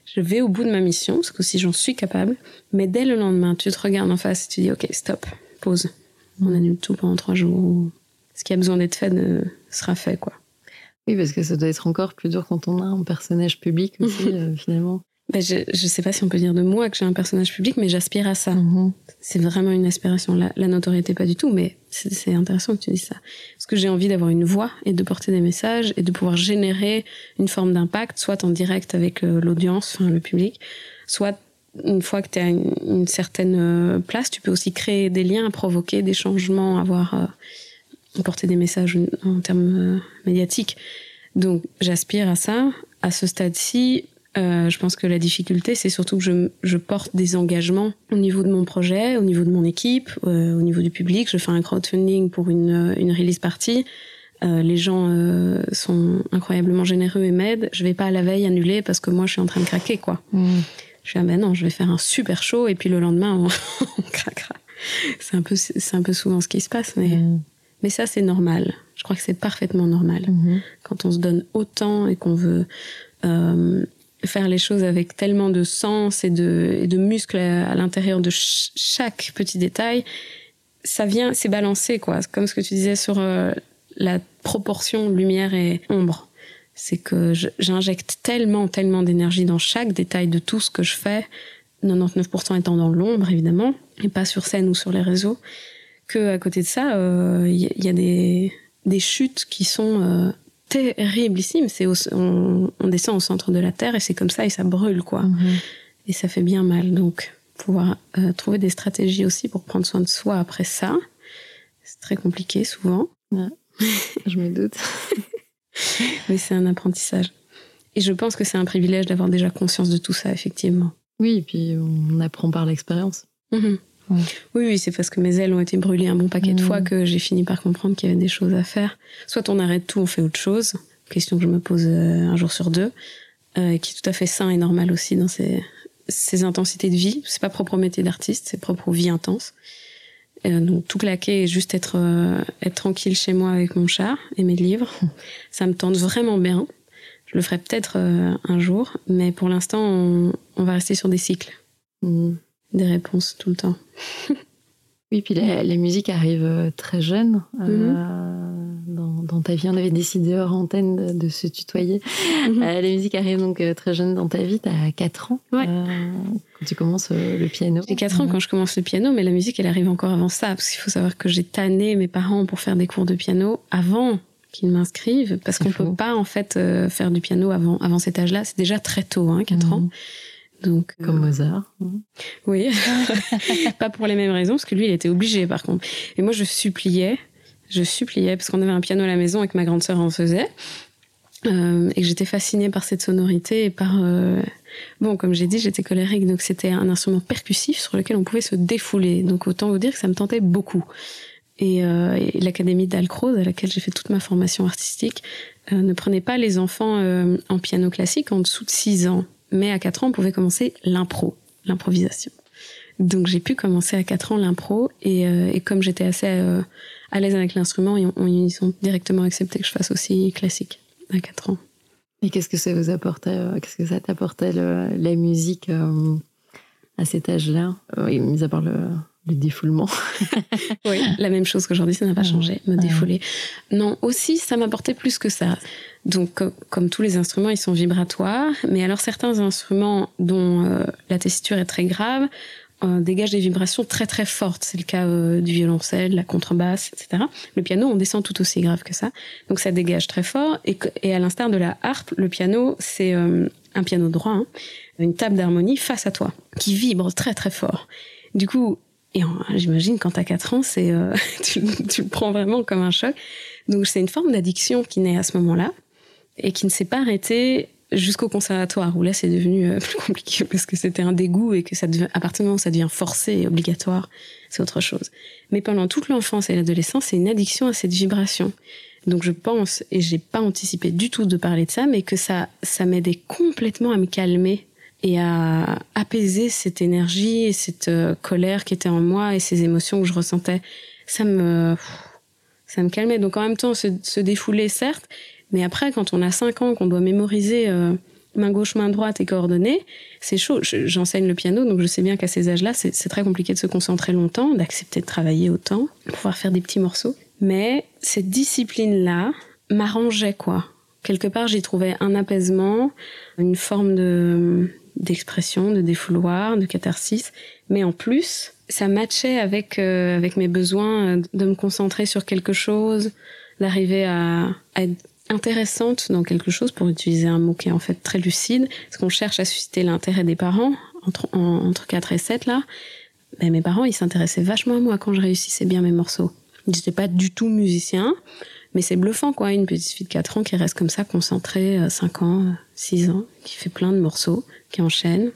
[SPEAKER 4] Je vais au bout de ma mission, parce que si j'en suis capable, mais dès le lendemain, tu te regardes en face et tu dis ok, stop, pause. On annule tout pendant trois jours. Ce qui a besoin d'être fait ne sera fait, quoi.
[SPEAKER 1] Oui, parce que ça doit être encore plus dur quand on a un personnage public aussi, euh, finalement.
[SPEAKER 4] Ben, je ne sais pas si on peut dire de moi que j'ai un personnage public, mais j'aspire à ça.
[SPEAKER 1] Mhm.
[SPEAKER 4] C'est vraiment une aspiration. La, la notoriété, pas du tout, mais c'est intéressant que tu dises ça. Parce que j'ai envie d'avoir une voix et de porter des messages et de pouvoir générer une forme d'impact, soit en direct avec euh, l'audience, enfin le public, soit une fois que tu as une, une certaine euh, place, tu peux aussi créer des liens, provoquer des changements, avoir euh, porter des messages en termes euh, médiatiques. Donc j'aspire à ça. À ce stade-ci, euh, je pense que la difficulté, c'est surtout que je, je, porte des engagements au niveau de mon projet, au niveau de mon équipe, euh, au niveau du public. Je fais un crowdfunding pour une, une release party. Euh, les gens euh, sont incroyablement généreux et m'aident. Je vais pas à la veille annuler parce que moi, je suis en train de craquer, quoi.
[SPEAKER 1] Mhm.
[SPEAKER 4] Je suis ah ben non, je vais faire un super show et puis le lendemain, on, on craquera. C'est un peu, c'est un peu souvent ce qui se passe, mais, mais ça, c'est normal. Je crois que c'est parfaitement normal
[SPEAKER 1] Mhm.
[SPEAKER 4] quand on se donne autant et qu'on veut euh, faire les choses avec tellement de sens et de, et de muscles à, l'intérieur de ch- chaque petit détail, ça vient, c'est balancé, quoi. Comme ce que tu disais sur euh, la proportion lumière et ombre. C'est que je- j'injecte tellement, tellement d'énergie dans chaque détail de tout ce que je fais, 99% étant dans l'ombre, évidemment, et pas sur scène ou sur les réseaux, que à côté de ça, euh, il y, y a des, des chutes qui sont euh, terriblissimes. C'est on, on descend au centre de la Terre et c'est comme ça et ça brûle, quoi.
[SPEAKER 1] Mhm.
[SPEAKER 4] Et ça fait bien mal. Donc, pouvoir euh, trouver des stratégies aussi pour prendre soin de soi après ça, c'est très compliqué souvent,
[SPEAKER 1] Je me doute.
[SPEAKER 4] mais c'est un apprentissage. Et je pense que c'est un privilège d'avoir déjà conscience de tout ça, effectivement.
[SPEAKER 1] Oui, et puis on apprend par l'expérience.
[SPEAKER 4] Mhm. Oui, oui, c'est parce que mes ailes ont été brûlées un bon paquet de
[SPEAKER 1] Mhm.
[SPEAKER 4] fois que j'ai fini par comprendre qu'il y avait des choses à faire. Soit on arrête tout, on fait autre chose. Question que je me pose euh, un jour sur deux, euh, qui est tout à fait sain et normal aussi dans ces, ces intensités de vie. C'est pas propre au métier d'artiste, c'est propre aux vies intenses. Euh, donc tout claquer et juste être, euh, être tranquille chez moi avec mon chat et mes livres, ça me tente vraiment bien. Je le ferai peut-être un jour, mais pour l'instant, on, on va rester sur des cycles,
[SPEAKER 1] Mhm.
[SPEAKER 4] Des réponses tout le temps.
[SPEAKER 1] Oui, puis la, la musique arrive euh, très jeune euh, dans, dans ta vie. On avait décidé hors antenne de, de se tutoyer.
[SPEAKER 4] Mhm.
[SPEAKER 1] Euh, la musique arrive donc très jeune dans ta vie. Tu as 4 ans
[SPEAKER 4] Ouais.
[SPEAKER 1] euh, quand tu commences le piano.
[SPEAKER 4] J'ai 4 ans quand je commence le piano, mais la musique, elle arrive encore avant ça, parce qu'il faut savoir que j'ai tanné mes parents pour faire des cours de piano avant qu'ils m'inscrivent, parce qu'on
[SPEAKER 1] fou.
[SPEAKER 4] peut pas en fait euh, faire du piano avant, avant cet âge-là. C'est déjà très tôt, hein, 4 ans. Donc, euh,
[SPEAKER 1] Comme Mozart. Mhm.
[SPEAKER 4] oui, pas pour les mêmes raisons, parce que lui, il était obligé par contre. Et moi, je suppliais, je suppliais, parce qu'on avait un piano à la maison et que ma grande sœur en faisait, euh, et que j'étais fascinée par cette sonorité et par... euh, Bon, comme j'ai dit, j'étais colérique, donc c'était un instrument percussif sur lequel on pouvait se défouler. Donc autant vous dire que ça me tentait beaucoup. Et, euh, et l'académie d'Alcroze, à laquelle j'ai fait toute ma formation artistique, ne prenait pas les enfants en piano classique en dessous de 6 ans. Mais à 4 ans, on pouvait commencer l'impro, l'improvisation. Donc j'ai pu commencer à 4 ans l'impro, et, euh, et comme j'étais assez euh, à l'aise avec l'instrument, ils, ils ont directement accepté que je fasse aussi classique à 4 ans.
[SPEAKER 1] Et qu'est-ce que ça vous apportait euh, Qu'est-ce que ça t'apportait la musique euh, à cet âge-là? Euh, mis à part le, le défoulement.
[SPEAKER 4] Oui, la même chose qu'aujourd'hui, ça n'a pas
[SPEAKER 1] Ah.
[SPEAKER 4] changé, me
[SPEAKER 1] Ah.
[SPEAKER 4] défouler. Non, aussi, ça m'apportait plus que ça. Donc, co- comme tous les instruments, ils sont vibratoires, mais alors certains instruments dont euh, la tessiture est très grave euh, dégagent des vibrations très très fortes. C'est le cas euh, du violoncelle, de la contrebasse, etc. Le piano, on descend tout aussi grave que ça. Donc, ça dégage très fort. Et, à l'instar de la harpe, le piano, c'est un piano droit, hein, une table d'harmonie face à toi, qui vibre très très fort. Du coup, et j'imagine quand t'as 4 ans, c'est euh, tu, tu le prends vraiment comme un choc. Donc c'est une forme d'addiction qui naît à ce moment-là et qui ne s'est pas arrêtée jusqu'au conservatoire où là c'est devenu euh, plus compliqué parce que c'était un dégoût et que ça devient, à partir du moment où ça devient forcé et obligatoire, c'est autre chose. Mais pendant toute l'enfance et l'adolescence, c'est une addiction à cette vibration. Donc je pense, et j'ai pas anticipé du tout de parler de ça, mais que ça, ça m'aidait complètement à me calmer et à apaiser cette énergie et cette euh, colère qui était en moi et ces émotions que je ressentais. Ça me, ça me calmait. Donc en même temps, se, défouler, certes, mais après, quand on a 5 ans, qu'on doit mémoriser euh, main gauche, main droite et coordonnées, c'est chaud. J'enseigne le piano, donc je sais bien qu'à ces âges-là, c'est très compliqué de se concentrer longtemps, d'accepter de travailler autant, pouvoir faire des petits morceaux. Mais cette discipline-là m'arrangeait, quoi. Quelque part, j'y trouvais un apaisement, une forme de d'expression, de défouloir, de catharsis. Mais en plus, ça matchait avec, euh, avec mes besoins euh, de me concentrer sur quelque chose, d'arriver à, être intéressante dans quelque chose, pour utiliser un mot qui est en fait très lucide, parce qu'on cherche à susciter l'intérêt des parents, entre, entre 4 et 7 là. Ben, mes parents, ils s'intéressaient vachement à moi quand je réussissais bien mes morceaux. Ils n'étaient pas du tout musiciens, mais c'est bluffant, quoi. Une petite fille de 4 ans qui reste comme ça, concentrée, 5 euh, ans, 6 ans, qui fait plein de morceaux, qui enchaîne.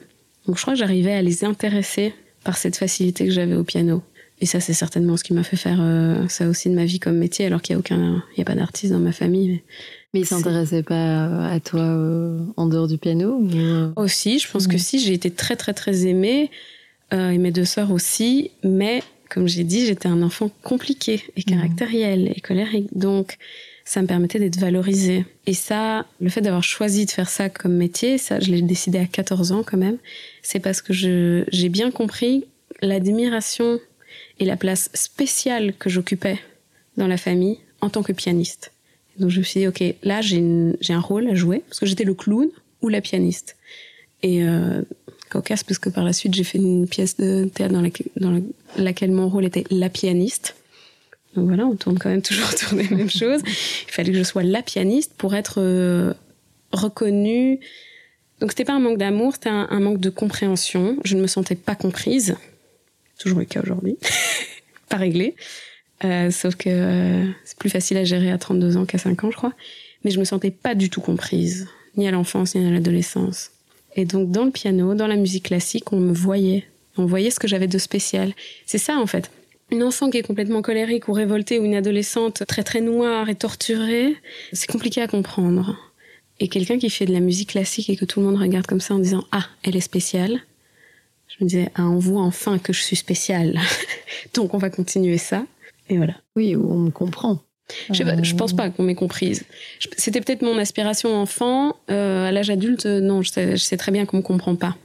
[SPEAKER 4] Donc je crois que j'arrivais à les intéresser par cette facilité que j'avais au piano. Et ça, c'est certainement ce qui m'a fait faire euh, ça aussi de ma vie comme métier, alors qu'il n'y a aucun, il y a pas d'artiste dans ma famille. Mais,
[SPEAKER 1] mais il s'intéressait pas à toi euh, en dehors du piano
[SPEAKER 4] Aussi, je pense que si, j'ai été très très très aimée, et mes deux sœurs aussi, mais comme j'ai dit, j'étais un enfant compliqué et mmh. caractériel et colérique. Donc, ça me permettait d'être valorisée. Et ça, le fait d'avoir choisi de faire ça comme métier, ça, je l'ai décidé à 14 ans quand même, c'est parce que j'ai bien compris l'admiration et la place spéciale que j'occupais dans la famille en tant que pianiste. Donc je me suis dit, ok, là j'ai un rôle à jouer, parce que j'étais le clown ou la pianiste. Et euh, cocasse parce que par la suite j'ai fait une pièce de théâtre dans laquelle, mon rôle était la pianiste. Donc voilà, on tourne quand même toujours autour des mêmes choses. Il fallait que je sois la pianiste pour être euh, reconnue. Donc c'était pas un manque d'amour, c'était un, manque de compréhension. Je ne me sentais pas comprise. Toujours le cas aujourd'hui. pas réglé. Euh, sauf que euh, c'est plus facile à gérer à 32 ans qu'à 5 ans, je crois. Mais je me sentais pas du tout comprise, ni à l'enfance, ni à l'adolescence. Et donc dans le piano, dans la musique classique, on me voyait. On voyait ce que j'avais de spécial. C'est ça en fait. Une enfant qui est complètement colérique ou révoltée ou une adolescente très très noire et torturée, c'est compliqué à comprendre. Et quelqu'un qui fait de la musique classique et que tout le monde regarde comme ça en disant Ah, elle est spéciale. Je me disais Ah, on voit enfin que je suis spéciale. donc on va continuer ça. Et voilà.
[SPEAKER 1] Oui, on me comprend.
[SPEAKER 4] Je, pense pas qu'on m'ait comprise. C'était peut-être mon aspiration enfant. Euh, à l'âge adulte, non, je sais, très bien qu'on me comprend pas.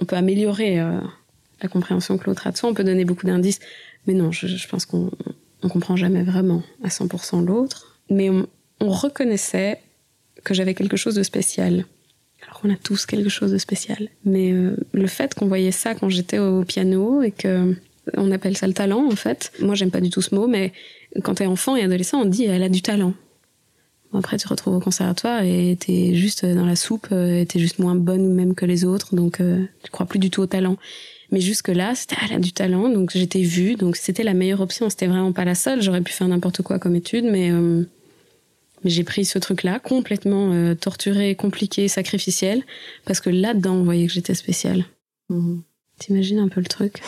[SPEAKER 4] On peut améliorer euh, la compréhension que l'autre a de soi, on peut donner beaucoup d'indices, mais non, je, pense qu'on on comprend jamais vraiment à 100% l'autre. Mais on, reconnaissait que j'avais quelque chose de spécial. Alors qu'on a tous quelque chose de spécial. Mais euh, le fait qu'on voyait ça quand j'étais au piano et que on appelle ça le talent en fait. Moi j'aime pas du tout ce mot, mais quand t'es enfant et adolescent, on dit elle a du talent. Après, tu te retrouves au conservatoire et t'es juste dans la soupe, euh, t'es juste moins bonne même que les autres, donc euh, tu crois plus du tout au talent. Mais jusque-là, c'était elle a du talent, donc j'étais vue, donc c'était la meilleure option. C'était vraiment pas la seule. J'aurais pu faire n'importe quoi comme étude, mais, euh, mais j'ai pris ce truc-là, complètement torturé, compliqué, sacrificiel, parce que là-dedans, on voyait que j'étais spéciale. Mmh. T'imagines un peu le truc?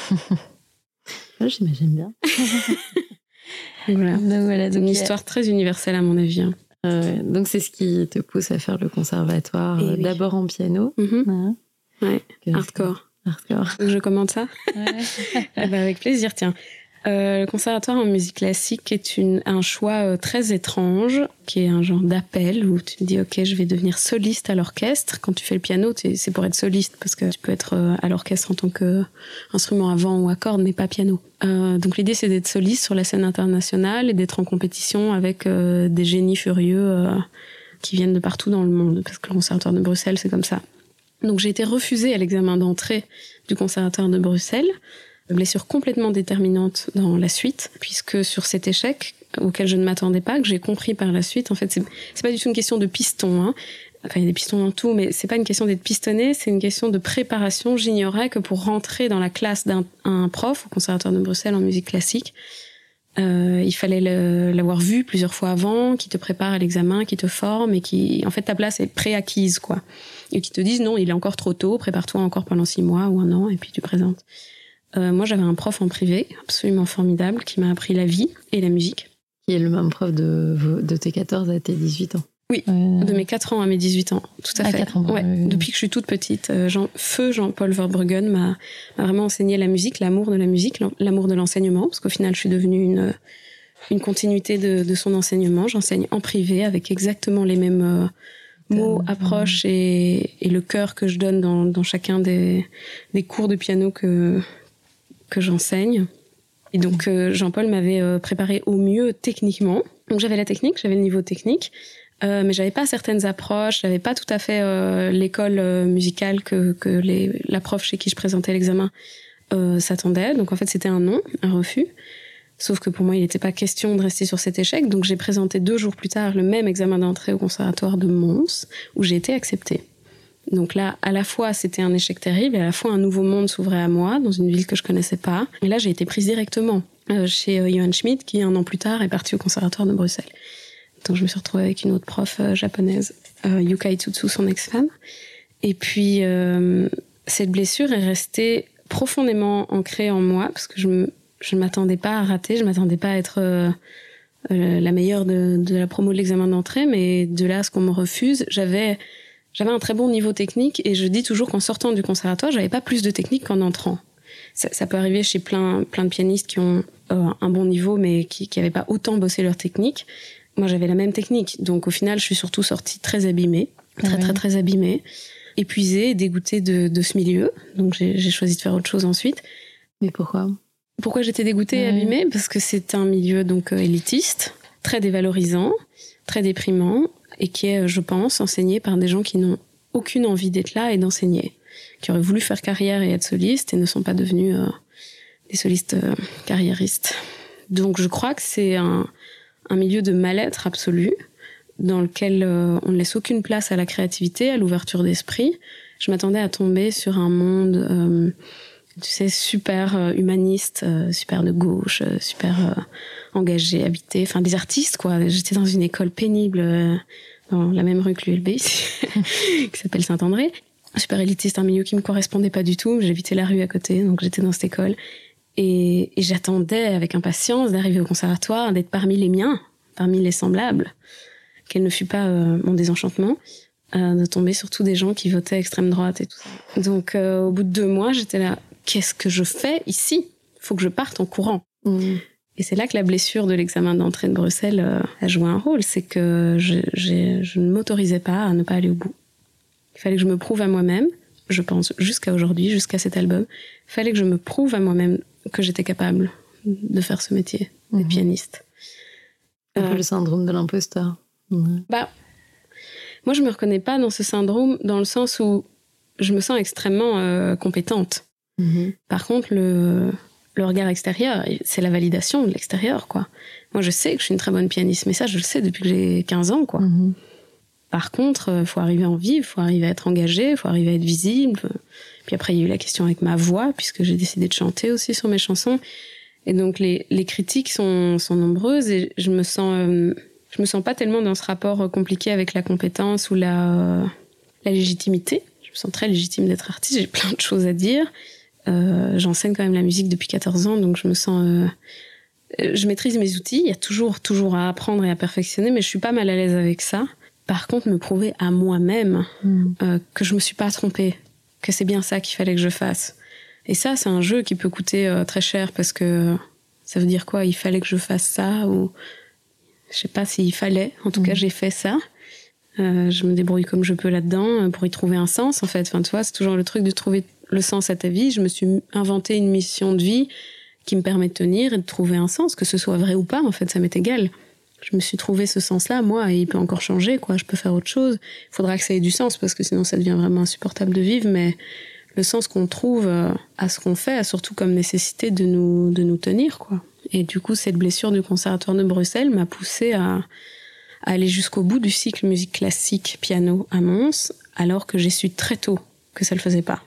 [SPEAKER 1] J'imagine bien.
[SPEAKER 4] Voilà. Donc, une histoire très universelle à mon avis. Hein.
[SPEAKER 1] Euh, donc c'est ce qui te pousse à faire le conservatoire, euh, d'abord en piano.
[SPEAKER 4] Mm-hmm. Ouais. Hardcore.
[SPEAKER 1] Hardcore.
[SPEAKER 4] Je commande ça ouais. Eh ben, Avec plaisir, tiens. Euh, le conservatoire en musique classique est une, un choix euh, très étrange, qui est un genre d'appel où tu te dis ok je vais devenir soliste à l'orchestre. Quand tu fais le piano, c'est pour être soliste parce que tu peux être euh, à l'orchestre en tant qu'instrument avant ou à cordes, mais pas piano. Euh, donc l'idée c'est d'être soliste sur la scène internationale et d'être en compétition avec des génies furieux qui viennent de partout dans le monde parce que le conservatoire de Bruxelles c'est comme ça. Donc j'ai été refusée à l'examen d'entrée du conservatoire de Bruxelles blessure complètement déterminante dans la suite, puisque sur cet échec auquel je ne m'attendais pas, que j'ai compris par la suite, en fait, c'est pas du tout une question de piston. Hein. Enfin, il y a des pistons dans tout, mais c'est pas une question d'être pistonné, c'est une question de préparation. J'ignorais que pour rentrer dans la classe d'un prof au conservatoire de Bruxelles en musique classique, euh, il fallait l'avoir vu plusieurs fois avant, qui te prépare à l'examen, qui te forme et qui, en fait, ta place est préacquise, quoi. Et qui te disent non, il est encore trop tôt, prépare-toi encore pendant six mois ou un an et puis tu présentes. Euh, moi, j'avais un prof en privé, absolument formidable, qui m'a appris la vie et la musique.
[SPEAKER 1] Qui est le même prof de, de tes 14 à tes 18 ans.
[SPEAKER 4] Oui,
[SPEAKER 1] Euh,
[SPEAKER 4] de mes 4 ans à mes 18 ans, tout à
[SPEAKER 1] À
[SPEAKER 4] fait.
[SPEAKER 1] 4 ans,
[SPEAKER 4] Ouais,
[SPEAKER 1] oui, oui, oui.
[SPEAKER 4] Depuis que je suis toute petite, euh, Jean, feu Jean-Paul Verbruggen m'a vraiment enseigné la musique, l'amour de la musique, l'amour de l'enseignement, parce qu'au final, je suis devenue une, une continuité de, de son enseignement. J'enseigne en privé avec exactement les mêmes euh, mots, approches et, et le cœur que je donne dans, dans chacun des, des cours de piano que, que j'enseigne. Et donc, euh, Jean-Paul m'avait euh, préparé au mieux techniquement. Donc, j'avais la technique, j'avais le niveau technique. Euh, mais j'avais pas certaines approches, j'avais pas tout à fait l'école musicale que, que la prof chez qui je présentais l'examen s'attendait. Donc en fait c'était un non, un refus. Sauf que pour moi il n'était pas question de rester sur cet échec, donc j'ai présenté deux jours plus tard le même examen d'entrée au conservatoire de Mons où j'ai été acceptée. Donc là, à la fois, c'était un échec terrible, et à la fois, un nouveau monde s'ouvrait à moi, dans une ville que je connaissais pas. Et là, j'ai été prise directement euh, chez euh, Johan Schmidt, qui, un an plus tard, est parti au conservatoire de Bruxelles. Donc, je me suis retrouvée avec une autre prof euh, japonaise, Yuka Itsutsu, son ex-femme. Et puis, cette blessure est restée profondément ancrée en moi, parce que je ne m'attendais pas à rater, je m'attendais pas à être la meilleure de la promo de l'examen d'entrée, mais de là à ce qu'on me refuse, j'avais j'avais un très bon niveau technique et je dis toujours qu'en sortant du conservatoire, j'avais pas plus de technique qu'en entrant. Ça, ça peut arriver chez plein plein de pianistes qui ont euh, un bon niveau mais qui qui avaient pas autant bossé leur technique. Moi, j'avais la même technique, donc au final, je suis surtout sortie très abîmée, très
[SPEAKER 1] Ah ouais.
[SPEAKER 4] très très abîmée, épuisée, dégoûtée de, de ce milieu. Donc j'ai choisi de faire autre chose ensuite.
[SPEAKER 1] Mais pourquoi?
[SPEAKER 4] Pourquoi j'étais dégoûtée et abîmée? Parce que c'est un milieu donc euh, élitiste, très dévalorisant, très déprimant, et qui est, euh, je pense, enseigné par des gens qui n'ont aucune envie d'être là et d'enseigner, qui auraient voulu faire carrière et être solistes et ne sont pas devenus euh, des solistes euh, carriéristes. Donc je crois que c'est un, milieu de mal-être absolu, dans lequel on ne laisse aucune place à la créativité, à l'ouverture d'esprit. Je m'attendais à tomber sur un monde tu sais, super humaniste, super de gauche, super euh, engagé, habité, enfin des artistes quoi. J'étais dans une école pénible euh, dans la même rue que l'ULB qui s'appelle Saint-André. Super élitiste, un milieu qui me correspondait pas du tout. J'habitais la rue à côté, donc j'étais dans cette école. Et, j'attendais avec impatience d'arriver au conservatoire, d'être parmi les miens, parmi les semblables. Quel ne fut pas euh, mon désenchantement euh, de tomber sur tous des gens qui votaient extrême droite et tout ça. Donc au bout de deux mois, j'étais là, qu'est-ce que je fais ici? Faut que je parte en courant.
[SPEAKER 1] Mm.
[SPEAKER 4] Et c'est là que la blessure de l'examen d'entrée de Bruxelles euh, a joué un rôle. C'est que je, ne m'autorisais pas à ne pas aller au bout. Il fallait que je me prouve à moi-même, je pense, jusqu'à aujourd'hui, jusqu'à cet album. Il fallait que je me prouve à moi-même que j'étais capable de faire ce métier, d'être
[SPEAKER 1] Mhm.
[SPEAKER 4] pianiste.
[SPEAKER 1] Un peu
[SPEAKER 4] Euh,
[SPEAKER 1] le syndrome de l'imposteur.
[SPEAKER 4] Bah, moi, je me reconnais pas dans ce syndrome dans le sens où je me sens extrêmement euh, compétente.
[SPEAKER 1] Mhm.
[SPEAKER 4] Par contre, le, le regard extérieur, c'est la validation de l'extérieur, quoi. Moi, je sais que je suis une très bonne pianiste, mais ça, je le sais depuis que j'ai 15 ans, quoi.
[SPEAKER 1] Mhm.
[SPEAKER 4] Par contre, euh, faut arriver en vivre, faut arriver à être engagé, faut arriver à être visible. Puis après, il y a eu la question avec ma voix, puisque j'ai décidé de chanter aussi sur mes chansons. Et donc, les, les critiques sont, sont nombreuses et je me sens, euh, je me sens pas tellement dans ce rapport euh, compliqué avec la compétence ou la, la légitimité. Je me sens très légitime d'être artiste, j'ai plein de choses à dire. Euh, J'enseigne quand même la musique depuis 14 ans, donc je me sens. euh, euh, je maîtrise mes outils. Il y a toujours, toujours à apprendre et à perfectionner, mais je suis pas mal à l'aise avec ça. Par contre, me prouver à moi-même euh, que je me suis pas trompée, que c'est bien ça qu'il fallait que je fasse. Et ça, c'est un jeu qui peut coûter euh, très cher parce que ça veut dire quoi? Il fallait que je fasse ça ou je sais pas s'il fallait. En tout
[SPEAKER 1] Mhm.
[SPEAKER 4] cas, j'ai fait ça. Euh, je me débrouille comme je peux là-dedans pour y trouver un sens. En fait, enfin, tu vois, c'est toujours le truc de trouver le sens à ta vie. Je me suis inventé une mission de vie qui me permet de tenir et de trouver un sens, que ce soit vrai ou pas. En fait, ça m'est égal. Je me suis trouvé ce sens-là, moi, et il peut encore changer, quoi. Je peux faire autre chose. Il faudra que ça ait du sens parce que sinon ça devient vraiment insupportable de vivre. Mais le sens qu'on trouve euh, à ce qu'on fait a surtout comme nécessité de nous, de nous tenir, quoi. Et du coup, cette blessure du conservatoire de Bruxelles m'a poussée à, à aller jusqu'au bout du cycle musique classique piano à Mons, alors que j'ai su très tôt que ça le faisait pas.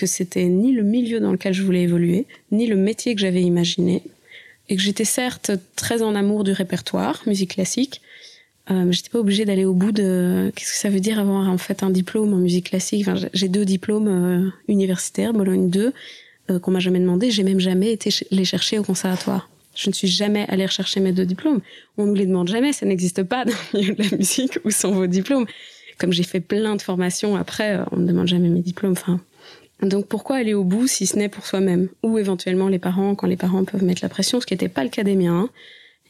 [SPEAKER 4] Que c'était ni le milieu dans lequel je voulais évoluer, ni le métier que j'avais imaginé. Et que j'étais certes très en amour du répertoire, musique classique, euh, j'étais pas obligée d'aller au bout de qu'est-ce que ça veut dire avoir en fait un diplôme en musique classique? J'ai deux diplômes euh, universitaires, Bologne 2, euh, qu'on m'a jamais demandé. J'ai même jamais été les chercher au conservatoire. Je ne suis jamais allée rechercher mes deux diplômes. On nous les demande jamais, ça n'existe pas dans le milieu de la musique ou sans vos diplômes. Comme j'ai fait plein de formations après, on ne me demande jamais mes diplômes. Enfin, donc pourquoi aller au bout si ce n'est pour soi-même Ou éventuellement les parents, quand les parents peuvent mettre la pression, ce qui n'était pas le cas des miens. Hein.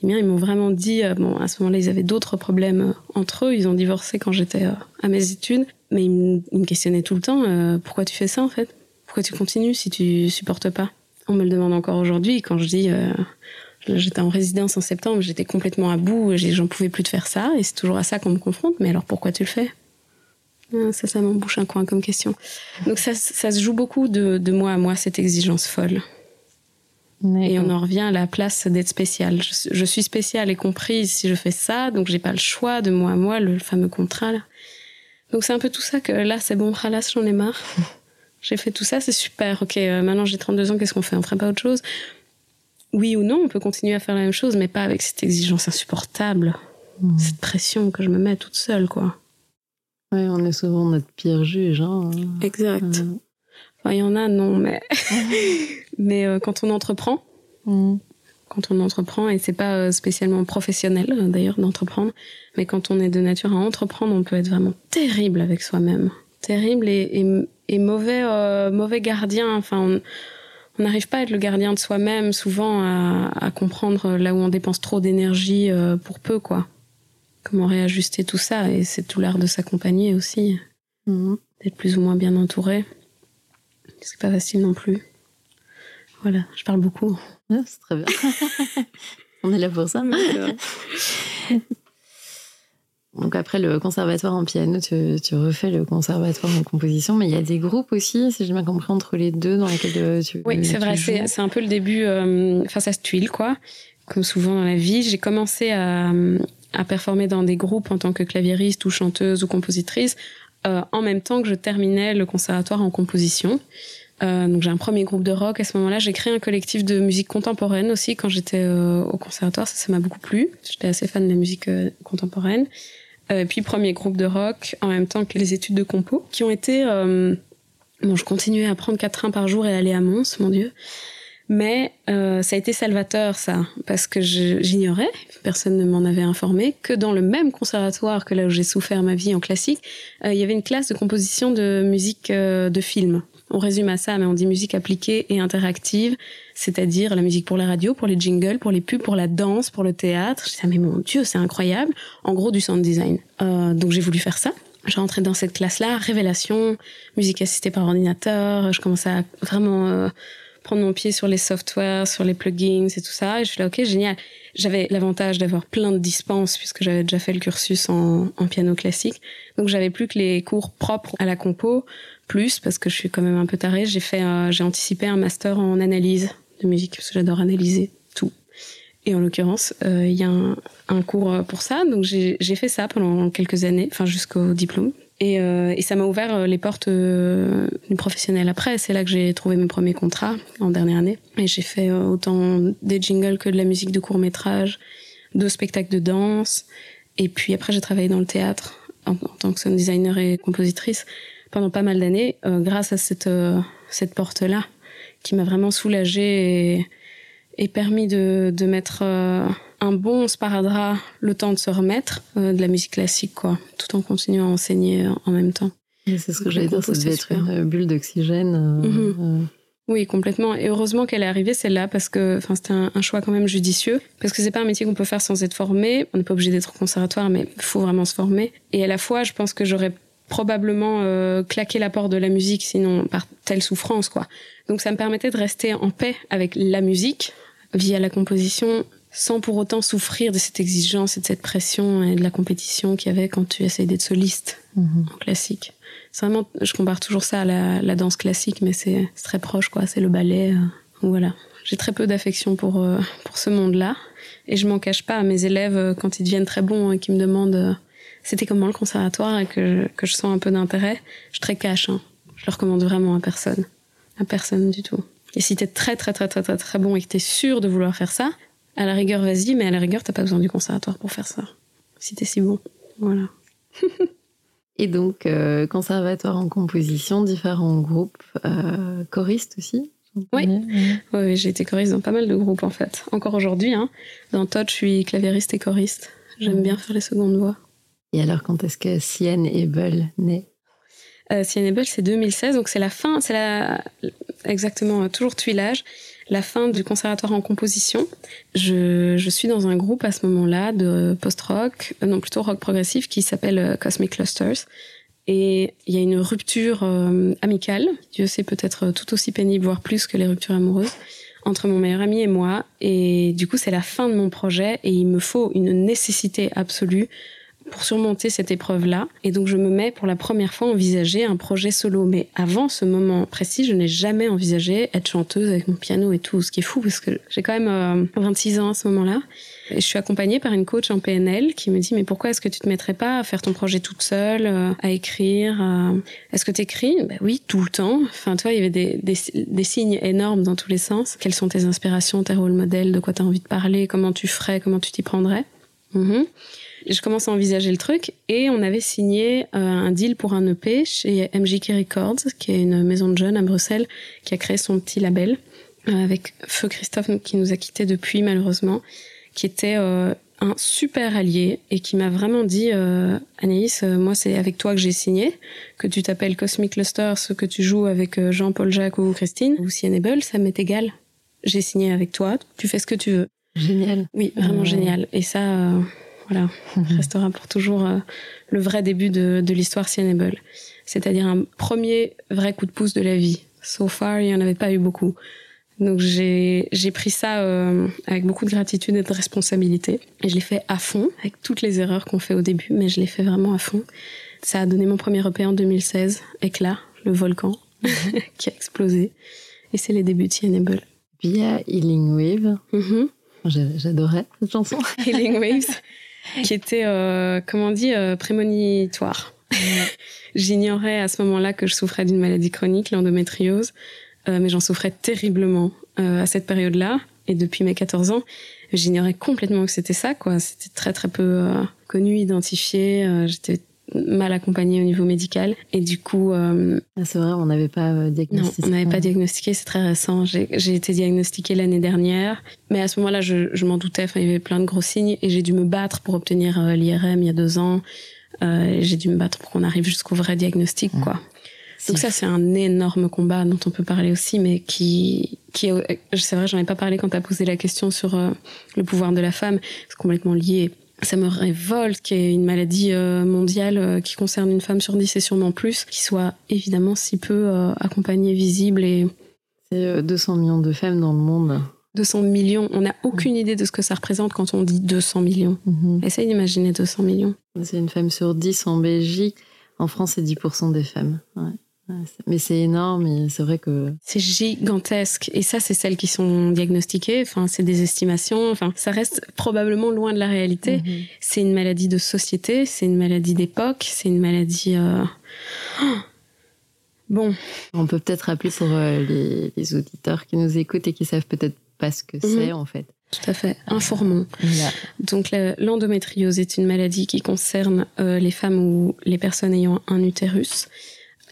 [SPEAKER 4] Les miens, ils m'ont vraiment dit, euh, bon, à ce moment-là, ils avaient d'autres problèmes euh, entre eux. Ils ont divorcé quand j'étais à mes études. Mais ils me, questionnaient tout le temps, pourquoi tu fais ça en fait? Pourquoi tu continues si tu supportes pas? On me le demande encore aujourd'hui quand je dis, J'étais en résidence en septembre, j'étais complètement à bout, j'en pouvais plus de faire ça, et c'est toujours à ça qu'on me confronte. Mais alors pourquoi tu le fais? Ça, ça m'embouche un coin comme question. Donc ça, ça se joue beaucoup de, de, moi à moi, cette exigence folle. Et on en revient à la place d'être spécial. Je, suis spéciale et comprise si je fais ça, donc j'ai pas le choix de moi à moi, le fameux contrat. Là. Donc c'est un peu tout ça que là, c'est bon, halas, j'en ai marre. j'ai fait tout ça, c'est super. Ok, euh, maintenant j'ai 32 ans, qu'est-ce qu'on fait On ferait pas autre chose? Oui ou non, on peut continuer à faire la même chose, mais pas avec cette exigence insupportable, hmm. cette pression que je me mets toute seule, quoi.
[SPEAKER 1] Ouais, on est souvent notre pire juge. Hein.
[SPEAKER 4] Exact. Enfin, il y en a, non, mais mais euh, quand on entreprend, hmm. quand on entreprend, et c'est pas euh, spécialement professionnel euh, d'ailleurs d'entreprendre, mais quand on est de nature à entreprendre, on peut être vraiment terrible avec soi-même, terrible et, et, mauvais mauvais gardien. Enfin. On, on n'arrive pas à être le gardien de soi-même souvent à, comprendre là où on dépense trop d'énergie pour peu quoi comment réajuster tout ça et c'est tout l'art de s'accompagner aussi. Mhm. d'être plus ou moins bien entouré. C'est pas facile non plus. Voilà je parle beaucoup.
[SPEAKER 1] C'est très bien. On est là pour ça Donc après le conservatoire en piano, tu, tu, refais le conservatoire en composition, mais il y a des groupes aussi, si j'ai bien compris, entre les deux dans lesquels euh, tu
[SPEAKER 4] Oui, c'est vrai, c'est un peu le début, euh, enfin ça se tuile quoi, comme souvent dans la vie. J'ai commencé à, à, performer dans des groupes en tant que claviériste ou chanteuse ou compositrice, euh, en même temps que je terminais le conservatoire en composition. Euh, donc j'ai un premier groupe de rock à ce moment-là. J'ai créé un collectif de musique contemporaine aussi quand j'étais euh, au conservatoire. Ça, ça m'a beaucoup plu. J'étais assez fan de la musique contemporaine. Euh, puis premier groupe de rock en même temps que les études de compo, qui ont été... Euh, bon, je continuais à prendre quatre trains par jour et aller à Mons, mon Dieu. Mais euh, ça a été salvateur, ça, parce que j'ignorais, personne ne m'en avait informé, que dans le même conservatoire que là où j'ai souffert ma vie en classique, il y avait une classe de composition de musique de film. On résume à ça, mais on dit musique appliquée et interactive, c'est-à-dire la musique pour la radio, pour les jingles, pour les pubs, pour la danse, pour le théâtre. Je disais, ah, mais mon Dieu, c'est incroyable. En gros, du sound design. Euh, donc j'ai voulu faire ça. J'ai rentré dans cette classe-là, révélation, musique assistée par ordinateur. Je commençais à vraiment euh, prendre mon pied sur les softwares, sur les plugins et tout ça. Et je suis là, ok, génial. J'avais l'avantage d'avoir plein de dispenses puisque j'avais déjà fait le cursus en, piano classique. Donc j'avais plus que les cours propres à la compo, plus parce que je suis quand même un peu tarée. J'ai fait, euh, j'ai anticipé un master en analyse de musique parce que j'adore analyser tout. Et en l'occurrence, euh, il y a un, un, cours pour ça, donc j'ai fait ça pendant quelques années, enfin jusqu'au diplôme. Et, et, ça m'a ouvert les portes du professionnel après. C'est là que j'ai trouvé mes premiers contrats en dernière année. Et j'ai fait autant des jingles que de la musique de court métrage, de spectacles de danse. Et puis après, j'ai travaillé dans le théâtre en, tant que sound designer et compositrice pendant pas mal d'années euh, grâce à cette, euh, cette porte-là qui m'a vraiment soulagée et, et permis de, de mettre euh, un bon sparadrap le temps de se remettre de la musique classique, quoi, tout en continuant à enseigner en même temps.
[SPEAKER 1] C'est ce que j'allais dire, ça devait être une bulle d'oxygène.
[SPEAKER 4] Mhm. Oui, complètement. Et heureusement qu'elle est arrivée celle-là parce que, enfin, c'était un, un, choix quand même judicieux parce que c'est pas un métier qu'on peut faire sans être formé. On n'est pas obligé d'être au conservatoire, mais il faut vraiment se former. Et à la fois, je pense que j'aurais probablement euh, claquer la porte de la musique, sinon par telle souffrance, quoi. Donc ça me permettait de rester en paix avec la musique via la composition, sans pour autant souffrir de cette exigence et de cette pression et de la compétition qu'il y avait quand tu essayes d'être soliste mhm. en classique. C'est vraiment, je compare toujours ça à la, danse classique, mais c'est très proche, quoi. C'est le ballet. Euh, voilà. J'ai très peu d'affection pour, euh, pour ce monde-là. Et je m'en cache pas à mes élèves euh, quand ils deviennent très bons et qui me demandent c'était comment le conservatoire et que, que je sens un peu d'intérêt, je très cache. Hein. Je le recommande vraiment à personne. À personne du tout. Et si t'es très très très très très très bon et que t'es sûr de vouloir faire ça, à la rigueur vas-y, mais à la rigueur t'as pas besoin du conservatoire pour faire ça. Si t'es si bon. Voilà.
[SPEAKER 1] et donc, euh, conservatoire en composition, différents groupes, euh, choristes aussi
[SPEAKER 4] Oui. J'ai été choriste dans pas mal de groupes en fait. Encore aujourd'hui, hein. Dans Todd, je suis clavieriste et choriste. J'aime bien faire les secondes voix.
[SPEAKER 1] Et alors, quand est-ce que Sienne et Bull naît?
[SPEAKER 4] Euh, Sienable, c'est 2016, donc c'est la fin, c'est la exactement euh, toujours tuilage, la fin du conservatoire en composition. Je, je suis dans un groupe à ce moment-là de post-rock, euh, non plutôt rock progressif, qui s'appelle euh, Cosmic Clusters. Et il y a une rupture euh, amicale, Dieu sait peut-être tout aussi pénible, voire plus que les ruptures amoureuses, entre mon meilleur ami et moi. Et du coup, c'est la fin de mon projet et il me faut une nécessité absolue pour surmonter cette épreuve-là. Et donc, je me mets pour la première fois à envisager un projet solo. Mais avant ce moment précis, je n'ai jamais envisagé être chanteuse avec mon piano et tout, ce qui est fou parce que j'ai quand même euh, 26 ans à ce moment-là. Et je suis accompagnée par une coach en PNL qui me dit mais pourquoi est-ce que tu te mettrais pas à faire ton projet toute seule, euh, à écrire à- Est-ce que tu écris? Ben oui, tout le temps. Enfin, toi, il y avait des, des, des signes énormes dans tous les sens. Quelles sont tes inspirations, tes rôles modèles, de quoi tu as envie de parler, comment tu ferais, comment tu t'y prendrais? Mhm. Je commence à envisager le truc et on avait signé euh, un deal pour un EP chez MJK Records, qui est une maison de jeunes à Bruxelles, qui a créé son petit label euh, avec Feu Christophe qui nous a quittés depuis malheureusement, qui était euh, un super allié et qui m'a vraiment dit Anaïs, moi c'est avec toi que j'ai signé, que tu t'appelles Cosmic Cluster, ce que tu joues avec Jean-Paul Jacques ou Christine ou Sienable, ça m'est égal. J'ai signé avec toi, tu fais ce que tu veux.
[SPEAKER 1] Génial.
[SPEAKER 4] Oui, vraiment
[SPEAKER 1] Euh.
[SPEAKER 4] génial. Et ça, euh, voilà, restera pour toujours euh, le vrai début de, de l'histoire Sienable. C'est-à-dire un premier vrai coup de pouce de la vie. So far, il n'y en avait pas eu beaucoup. Donc j'ai j'ai pris ça euh, avec beaucoup de gratitude et de responsabilité. Et je l'ai fait à fond, avec toutes les erreurs qu'on fait au début, mais je l'ai fait vraiment à fond. Ça a donné mon premier EP en 2016, Éclat, le volcan, qui a explosé. Et c'est les débuts de Sienable.
[SPEAKER 1] Puis il y a Healing Wave.
[SPEAKER 4] Mhm.
[SPEAKER 1] J'adorais cette chanson.
[SPEAKER 4] Healing Waves, qui était, euh, comment on dit, euh, prémonitoire. J'ignorais à ce moment-là que je souffrais d'une maladie chronique, l'endométriose, euh, mais j'en souffrais terriblement à cette période-là. Et depuis mes 14 ans, j'ignorais complètement que c'était ça, quoi. C'était très très peu connu, identifié. J'étais mal accompagnée au niveau médical. Et du coup, euh,
[SPEAKER 1] Ah, c'est vrai, on n'avait pas euh,
[SPEAKER 4] non,
[SPEAKER 1] diagnostiqué.
[SPEAKER 4] on n'avait pas diagnostiqué, c'est très récent. J'ai été diagnostiquée l'année dernière, mais à ce moment-là, je, je m'en doutais. Enfin, il y avait plein de gros signes et j'ai dû me battre pour obtenir euh, l'IRM il y a deux ans. Euh, j'ai dû me battre pour qu'on arrive jusqu'au vrai diagnostic, quoi. Donc ça, c'est un énorme combat dont on peut parler aussi, mais qui, qui est, c'est vrai, j'en ai pas parlé quand tu as posé la question sur euh, le pouvoir de la femme. C'est complètement lié. Ça me révolte qu'il y ait une maladie euh, mondiale euh, qui concerne une femme sur dix et sûrement plus, qui soit évidemment si peu euh, accompagnée, visible et
[SPEAKER 1] C'est euh, 200 millions de femmes dans le monde.
[SPEAKER 4] 200 millions. On n'a aucune idée de ce que ça représente quand on dit 200 millions.
[SPEAKER 1] Mhm.
[SPEAKER 4] Essaye d'imaginer 200 millions.
[SPEAKER 1] C'est une femme sur 10 en Belgique. En France, c'est 10% des femmes. Ouais. Mais c'est énorme et c'est vrai que
[SPEAKER 4] C'est gigantesque. Et ça, c'est celles qui sont diagnostiquées. Enfin, c'est des estimations. Enfin, ça reste probablement loin de la réalité.
[SPEAKER 1] Mhm.
[SPEAKER 4] C'est une maladie de société, c'est une maladie d'époque, c'est une maladie. euh, oh. Bon,
[SPEAKER 1] on peut peut-être rappeler pour euh, les, les auditeurs qui nous écoutent et qui savent peut-être pas ce que c'est en fait.
[SPEAKER 4] tout à fait. Informons. Donc, l'endométriose est une maladie qui concerne euh, les femmes ou les personnes ayant un utérus.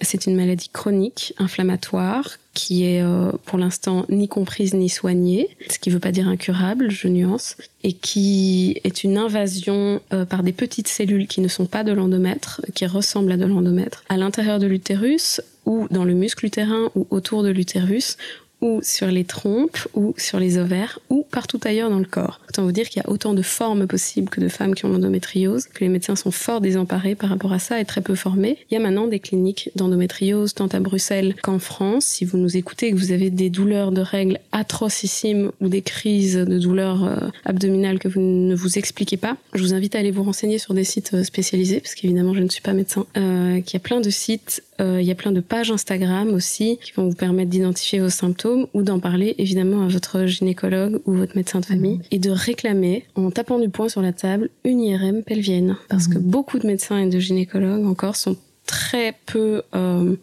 [SPEAKER 4] C'est une maladie chronique, inflammatoire, qui est euh, pour l'instant ni comprise ni soignée, ce qui ne veut pas dire incurable, je nuance, et qui est une invasion euh, par des petites cellules qui ne sont pas de l'endomètre, qui ressemblent à de l'endomètre, à l'intérieur de l'utérus ou dans le muscle utérin ou autour de l'utérus ou sur les trompes, ou sur les ovaires, ou partout ailleurs dans le corps. Autant vous dire qu'il y a autant de formes possibles que de femmes qui ont l'endométriose, que les médecins sont fort désemparés par rapport à ça et très peu formés. Il y a maintenant des cliniques d'endométriose, tant à Bruxelles qu'en France. Si vous nous écoutez et que vous avez des douleurs de règles atrocissimes ou des crises de douleurs euh, abdominales que vous ne vous expliquez pas, je vous invite à aller vous renseigner sur des sites euh, spécialisés, parce qu'évidemment je ne suis pas médecin, euh, qu'il y a plein de sites, il y a plein de pages Instagram aussi qui vont vous permettre d'identifier vos symptômes ou d'en parler évidemment à votre gynécologue ou votre médecin de famille et de réclamer en tapant du poing sur la table une IRM pelvienne. Parce que beaucoup de médecins et de gynécologues encore sont très peu euh,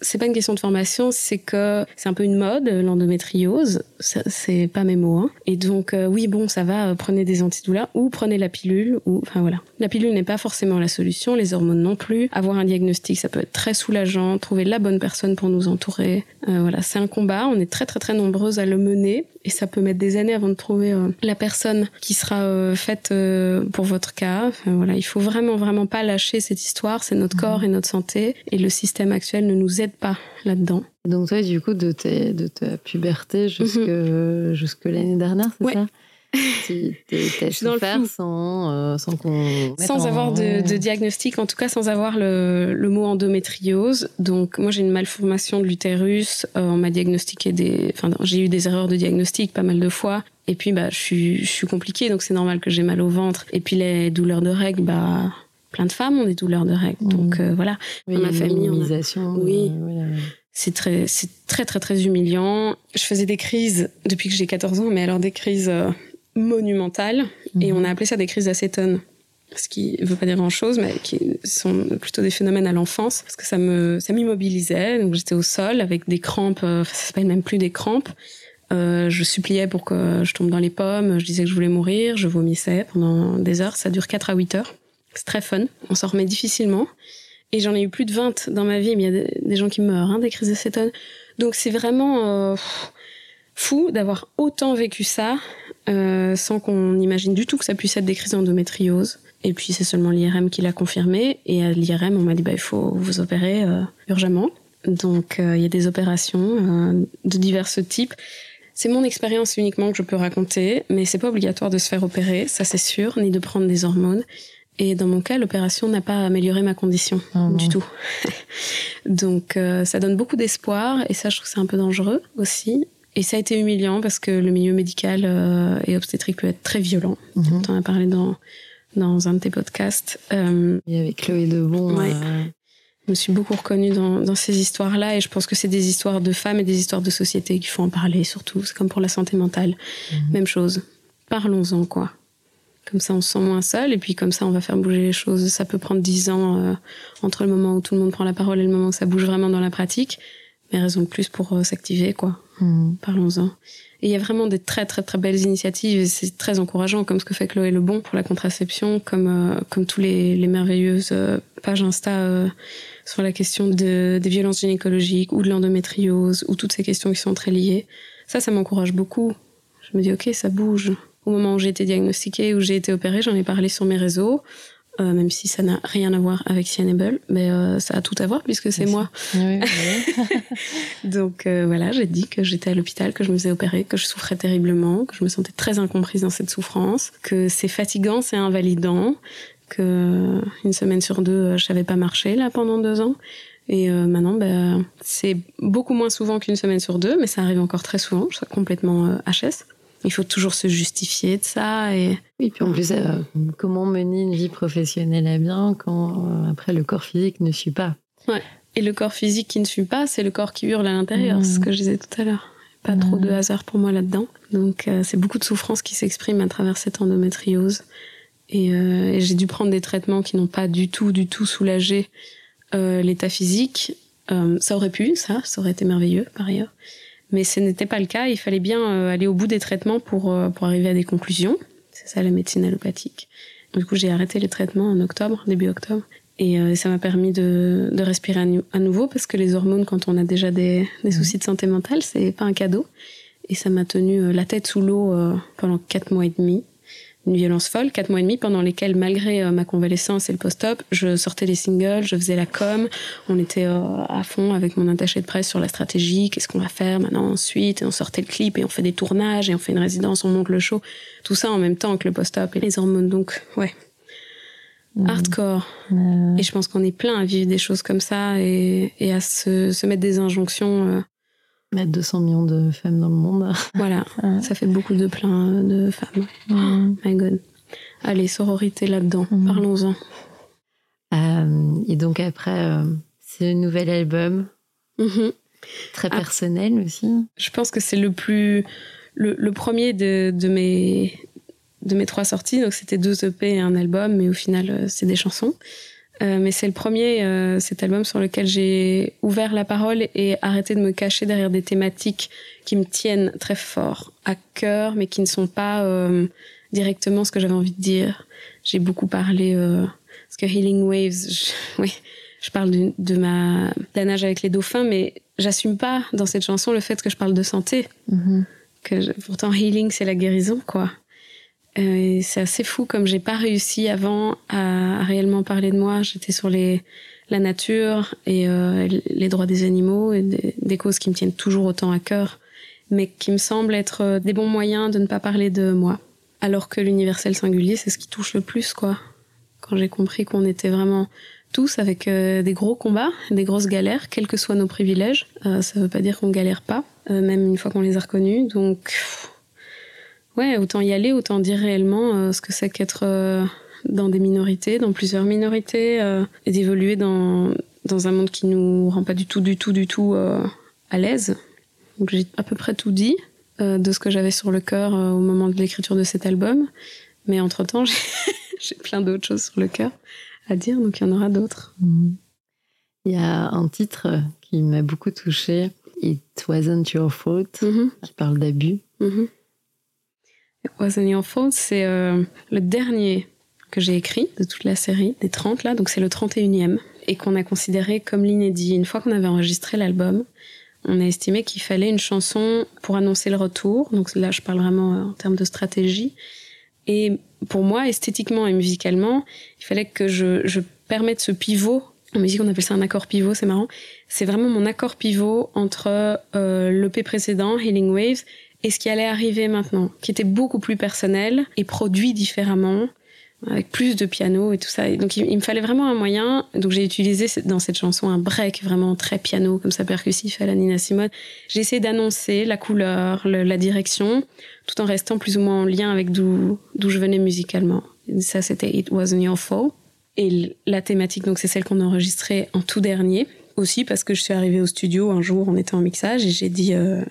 [SPEAKER 4] c'est pas une question de formation, c'est que c'est un peu une mode, l'endométriose. C'est pas mes mots. Hein. Et donc, euh, oui, bon, ça va, euh, prenez des antidouleurs ou prenez la pilule. Ou, enfin voilà. La pilule n'est pas forcément la solution, les hormones non plus. Avoir un diagnostic, ça peut être très soulageant. Trouver la bonne personne pour nous entourer. Euh, voilà, c'est un combat. On est très, très, très nombreuses à le mener. Et ça peut mettre des années avant de trouver euh, la personne qui sera euh, faite euh, pour votre cas. Enfin, voilà, il faut vraiment, vraiment pas lâcher cette histoire. C'est notre corps et notre santé. Et le système actuel ne nous aide pas là-dedans.
[SPEAKER 1] Donc toi, du coup, de, tes- de ta puberté jusque, jusque l'année dernière, c'est
[SPEAKER 4] Ouais.
[SPEAKER 1] ça? Tu t'es- souffert sans, euh, sans qu'on...
[SPEAKER 4] Sans
[SPEAKER 1] en-
[SPEAKER 4] avoir de, de diagnostic, en tout cas sans avoir le, le mot endométriose. Donc moi j'ai une malformation de l'utérus, Euh, on m'a diagnostiqué des... Enfin j'ai eu des erreurs de diagnostic pas mal de fois. Et puis bah je suis, je suis compliquée, donc c'est normal que j'ai mal au ventre. Et puis les douleurs de règles, bah plein de femmes ont des douleurs de règles.
[SPEAKER 1] Mhm.
[SPEAKER 4] Donc euh, voilà,
[SPEAKER 1] Oui,
[SPEAKER 4] dans ma famille, on a- Oui.
[SPEAKER 1] voilà.
[SPEAKER 4] C'est très, c'est très très très humiliant. Je faisais des crises depuis que j'ai 14 ans, mais alors des crises euh, monumentales. Et
[SPEAKER 1] Mhm.
[SPEAKER 4] on a appelé ça des crises d'acétone. Ce qui ne veut pas dire grand chose, mais qui sont plutôt des phénomènes à l'enfance. Parce que ça me, ça m'immobilisait. Donc j'étais au sol avec des crampes. euh, ça s'appelle même plus des crampes. Euh, je suppliais pour que je tombe dans les pommes. Je disais que je voulais mourir. Je vomissais pendant des heures. Ça dure 4 à 8 heures. C'est très fun. On s'en remet difficilement. Et j'en ai eu plus de 20 dans ma vie, mais il y a des, gens qui meurent, hein, des crises d'acétone. Donc c'est vraiment euh, fou d'avoir autant vécu ça euh, sans qu'on imagine du tout que ça puisse être des crises d'endométriose. Et puis c'est seulement l'IRM qui l'a confirmé. Et à l'IRM, on m'a dit bah, il faut vous opérer euh, urgemment. Donc euh, il y a des opérations de divers types. C'est mon expérience uniquement que je peux raconter, mais c'est pas obligatoire de se faire opérer, ça c'est sûr, ni de prendre des hormones. Et dans mon cas, l'opération n'a pas amélioré ma condition
[SPEAKER 1] Ah
[SPEAKER 4] du tout. Donc euh, ça donne beaucoup d'espoir et ça je trouve que c'est un peu dangereux aussi. Et ça a été humiliant parce que le milieu médical euh, et obstétrique peut être très violent.
[SPEAKER 1] Mhm.
[SPEAKER 4] Tu en as parlé dans, dans un de tes podcasts. Euh,
[SPEAKER 1] y avait Chloé Debon.
[SPEAKER 4] Ouais.
[SPEAKER 1] euh,
[SPEAKER 4] je me suis beaucoup reconnue dans, dans ces histoires-là et je pense que c'est des histoires de femmes et des histoires de société qu'il faut en parler surtout. C'est comme pour la santé mentale.
[SPEAKER 1] Mhm.
[SPEAKER 4] Même chose. Parlons-en, quoi. Comme ça, on se sent moins seul et puis comme ça, on va faire bouger les choses. Ça peut prendre dix ans euh, entre le moment où tout le monde prend la parole et le moment où ça bouge vraiment dans la pratique. Mais raison de plus pour euh, s'activer, quoi.
[SPEAKER 1] mhm.
[SPEAKER 4] Parlons-en. Et il y a vraiment des très très très belles initiatives et c'est très encourageant comme ce que fait Chloé Lebon pour la contraception, comme euh, comme tous les, les merveilleuses euh, pages Insta euh, sur la question de, des violences gynécologiques ou de l'endométriose ou toutes ces questions qui sont très liées. Ça, ça m'encourage beaucoup. Je me dis ok, ça bouge. Au moment où j'ai été diagnostiquée, où j'ai été opérée, j'en ai parlé sur mes réseaux. euh, même si ça n'a rien à voir avec Cianable, mais euh, ça a tout à voir puisque c'est moi
[SPEAKER 1] Oui, oui.
[SPEAKER 4] donc euh, voilà, j'ai dit que j'étais à l'hôpital, que je me faisais opérer, que je souffrais terriblement, que je me sentais très incomprise dans cette souffrance, que c'est fatigant, c'est invalidant, que une semaine sur deux, euh, je savais pas marcher là pendant deux ans. Et euh, maintenant, bah, c'est beaucoup moins souvent qu'une semaine sur deux, mais ça arrive encore très souvent. Je suis complètement euh, HS. Il faut toujours se justifier de ça et
[SPEAKER 1] Oui, puis en plus, euh, comment mener une vie professionnelle à bien quand euh, après le corps physique ne suit pas?
[SPEAKER 4] Et le corps physique qui ne suit pas, c'est le corps qui hurle à l'intérieur, c'est ce que je disais tout à l'heure. Pas trop de hasard pour moi là-dedans. Donc euh, c'est beaucoup de souffrance qui s'exprime à travers cette endométriose. Et, et j'ai dû prendre des traitements qui n'ont pas du tout, du tout soulagé l'état physique. Ça aurait pu, ça, ça aurait été merveilleux par ailleurs. Mais ce n'était pas le cas. Il fallait bien euh, aller au bout des traitements pour, euh, pour arriver à des conclusions. C'est ça la médecine allopathique. Du coup, j'ai arrêté les traitements en octobre, début octobre. Et euh, ça m'a permis de, de respirer à, nou- à nouveau parce que les hormones, quand on a déjà des, des soucis de santé mentale, c'est pas un cadeau. Et ça m'a tenu la tête sous l'eau pendant quatre mois et demi. Une violence folle, quatre mois et demi pendant lesquels, malgré euh, ma convalescence et le post-op, je sortais les singles, je faisais la com, on était euh, à fond avec mon attaché de presse sur la stratégie, qu'est-ce qu'on va faire maintenant ensuite, et on sortait le clip et on fait des tournages et on fait une résidence, on monte le show, tout ça en même temps que le post-op et les hormones. Donc, ouais,
[SPEAKER 1] Mhm.
[SPEAKER 4] hardcore.
[SPEAKER 1] Euh,
[SPEAKER 4] Et je pense qu'on est plein à vivre des choses comme ça et, et à se, se mettre des injonctions.
[SPEAKER 1] Mettre 200 millions de femmes dans le monde.
[SPEAKER 4] voilà,
[SPEAKER 1] Ouais.
[SPEAKER 4] ça fait beaucoup de plein de femmes. My God. Allez, sororité là-dedans,
[SPEAKER 1] Mhm.
[SPEAKER 4] parlons-en.
[SPEAKER 1] Euh, et donc après, euh, c'est le nouvel album,
[SPEAKER 4] Mhm.
[SPEAKER 1] très
[SPEAKER 4] Ah.
[SPEAKER 1] personnel aussi.
[SPEAKER 4] Je pense que c'est le plus. Le, le premier de, de, mes, de mes trois sorties. Donc, c'était deux EP et un album, mais au final, euh, c'est des chansons. Euh, mais c'est le premier, euh, cet album sur lequel j'ai ouvert la parole et arrêté de me cacher derrière des thématiques qui me tiennent très fort à cœur, mais qui ne sont pas euh, directement ce que j'avais envie de dire. J'ai beaucoup parlé, parce que Healing Waves, je, oui, je parle de, de ma la nage avec les dauphins, mais j'assume pas dans cette chanson le fait que je parle de santé.
[SPEAKER 1] Mhm.
[SPEAKER 4] Que je- pourtant Healing c'est la guérison, quoi. Euh, c'est assez fou comme j'ai pas réussi avant à, réellement parler de moi. J'étais sur les la nature et euh, les droits des animaux et des, des causes qui me tiennent toujours autant à cœur, mais qui me semblent être euh, des bons moyens de ne pas parler de moi. Alors que l'universel singulier, c'est ce qui touche le plus, quoi. Quand j'ai compris qu'on était vraiment tous avec euh, des gros combats, des grosses galères, quels que soient nos privilèges, euh, ça veut pas dire qu'on galère pas, euh, même une fois qu'on les a reconnus. Donc, ouais, autant y aller, autant dire réellement euh, ce que c'est qu'être euh, dans des minorités, dans plusieurs minorités, euh, et d'évoluer dans, dans un monde qui nous rend pas du tout, du tout, du tout à l'aise. Donc j'ai à peu près tout dit de ce que j'avais sur le cœur au moment de l'écriture de cet album. Mais entre-temps, j'ai j'ai plein d'autres choses sur le cœur à dire, donc il y en aura d'autres.
[SPEAKER 1] Il y a un titre qui m'a beaucoup touchée, It Wasn't Your Fault,
[SPEAKER 4] Mhm,
[SPEAKER 1] qui parle d'abus.
[SPEAKER 4] mhm. Wasn't Your Fault, c'est euh, le dernier que j'ai écrit de toute la série, des 30 là, donc c'est le 31e, et qu'on a considéré comme l'inédit. Une fois qu'on avait enregistré l'album, on a estimé qu'il fallait une chanson pour annoncer le retour, donc là je parle vraiment euh, en termes de stratégie. Et pour moi, esthétiquement et musicalement, il fallait que je, je permette ce pivot. En musique, on appelle ça un accord pivot, c'est marrant. C'est vraiment mon accord pivot entre euh, l'EP précédent, Healing Waves, et ce qui allait arriver maintenant, qui était beaucoup plus personnel et produit différemment, avec plus de piano et tout ça. Donc il, me fallait vraiment un moyen. Donc j'ai utilisé dans cette chanson un break vraiment très piano, comme ça percussif à la Nina Simone. J'ai essayé d'annoncer la couleur, le- la direction, tout en restant plus ou moins en lien avec d'où je venais musicalement. Ça c'était It Wasn't Your Fault. Et la thématique, donc c'est celle qu'on a enregistrée en tout dernier. Aussi parce que je suis arrivée au studio un jour, on était en mixage et j'ai dit euh,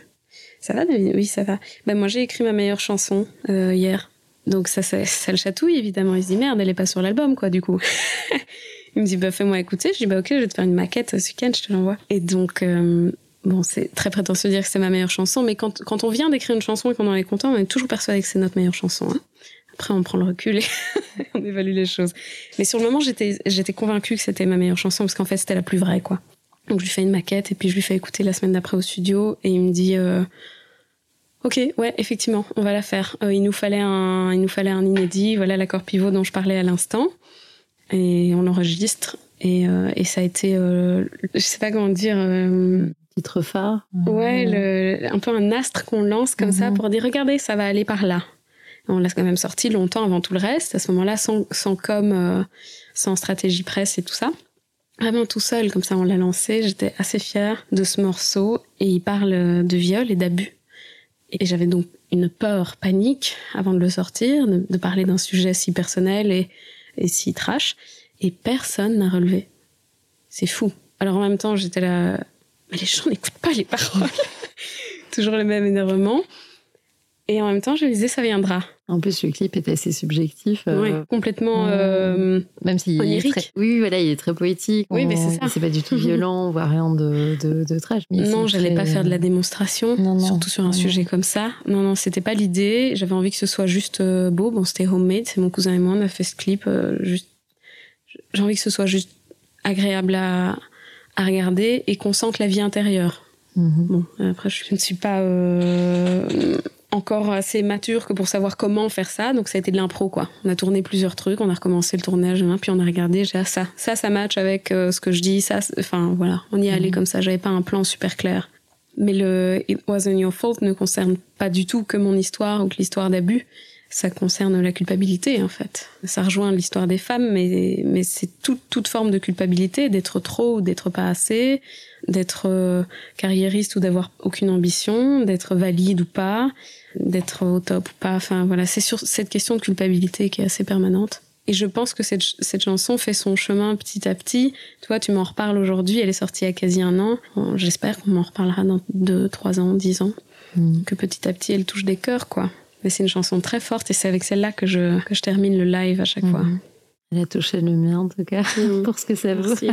[SPEAKER 4] ça va David? Oui, ça va. Ben moi j'ai écrit ma meilleure chanson euh, hier. Donc ça, ça, ça le chatouille évidemment. Il se dit merde, elle est pas sur l'album quoi du coup. il me dit bah fais-moi écouter. Je dis bah ok, je vais te faire une maquette ce week-end, je te l'envoie. Et donc euh, bon, c'est très prétentieux de dire que c'est ma meilleure chanson, mais quand, quand on vient d'écrire une chanson et qu'on en est content, on est toujours persuadé que c'est notre meilleure chanson. hein. Après, on prend le recul et on évalue les choses. Mais sur le moment, j'étais j'étais convaincue que c'était ma meilleure chanson parce qu'en fait, c'était la plus vraie quoi. Donc je lui fais une maquette et puis je lui fais écouter la semaine d'après au studio et il me dit euh, Ok, ouais, effectivement, on va la faire. Euh, il nous fallait un, il nous fallait un inédit. Voilà l'accord pivot dont je parlais à l'instant, et on l'enregistre. Et, euh, et ça a été, euh, je sais pas comment dire, euh,
[SPEAKER 1] Titre phare.
[SPEAKER 4] ouais, le, un peu un astre qu'on lance comme ça
[SPEAKER 1] Mhm.
[SPEAKER 4] pour dire regardez, ça va aller par là. On l'a quand même sorti longtemps avant tout le reste. À ce moment-là, sans, sans com, sans stratégie presse et tout ça. Vraiment tout seul, comme ça, on l'a lancé. J'étais assez fière de ce morceau. Et il parle de viol et d'abus. Et j'avais donc une peur, panique, avant de le sortir, de, parler d'un sujet si personnel et, et si trash. Et personne n'a relevé. C'est fou. Alors en même temps, j'étais là, mais les gens n'écoutent pas les paroles. Toujours le même énervement. Et en même temps, je me disais, ça viendra.
[SPEAKER 1] En plus, le clip est assez subjectif. euh,
[SPEAKER 4] Oui, complètement.
[SPEAKER 1] mm.
[SPEAKER 4] euh,
[SPEAKER 1] Même s'il est
[SPEAKER 4] Onirique.
[SPEAKER 1] très... Oui, voilà, il est très poétique.
[SPEAKER 4] Oui, mais c'est ça.
[SPEAKER 1] C'est pas du tout violent, on voit rien de, de, de trash. mais
[SPEAKER 4] non, j'allais
[SPEAKER 1] très-
[SPEAKER 4] pas faire de la démonstration,
[SPEAKER 1] Non, non,
[SPEAKER 4] surtout sur un
[SPEAKER 1] non,
[SPEAKER 4] sujet comme ça. Non, non, c'était pas l'idée. J'avais envie que ce soit juste euh, beau. Bon, c'était homemade. C'est mon cousin et moi, on a fait ce clip. euh, juste... J'ai envie que ce soit juste agréable à, à regarder et qu'on sente la vie intérieure.
[SPEAKER 1] Mhm.
[SPEAKER 4] Bon, après, je ne suis pas euh, encore assez mature que pour savoir comment faire ça. Donc, ça a été de l'impro, quoi. On a tourné plusieurs trucs, on a recommencé le tournage, hein, puis on a regardé, j'ai ah, ça, ça, ça match avec euh, ce que je dis, ça, enfin, voilà. On y est allé
[SPEAKER 1] Mhm.
[SPEAKER 4] comme ça, j'avais pas un plan super clair. Mais le It Wasn't Your Fault ne concerne pas du tout que mon histoire ou que l'histoire d'abus. Ça concerne la culpabilité, en fait. Ça rejoint l'histoire des femmes, mais, mais c'est toute, toute forme de culpabilité, d'être trop ou d'être pas assez, d'être euh, carriériste ou d'avoir aucune ambition, d'être valide ou pas, d'être au top ou pas. Enfin, voilà, c'est sur cette question de culpabilité qui est assez permanente. Et je pense que cette, ch- cette chanson fait son chemin petit à petit. Toi, tu m'en reparles aujourd'hui, elle est sortie il y a quasi un an. Bon, J'espère qu'on m'en reparlera dans deux, trois ans, dix ans.
[SPEAKER 1] Mhm.
[SPEAKER 4] Que petit à petit, elle touche des cœurs, quoi. Mais c'est une chanson très forte et c'est avec celle-là que je, que je termine le live à chaque fois.
[SPEAKER 1] Mhm. Elle a touché le mien, en tout cas,
[SPEAKER 4] Mhm.
[SPEAKER 1] pour ce que ça vaut.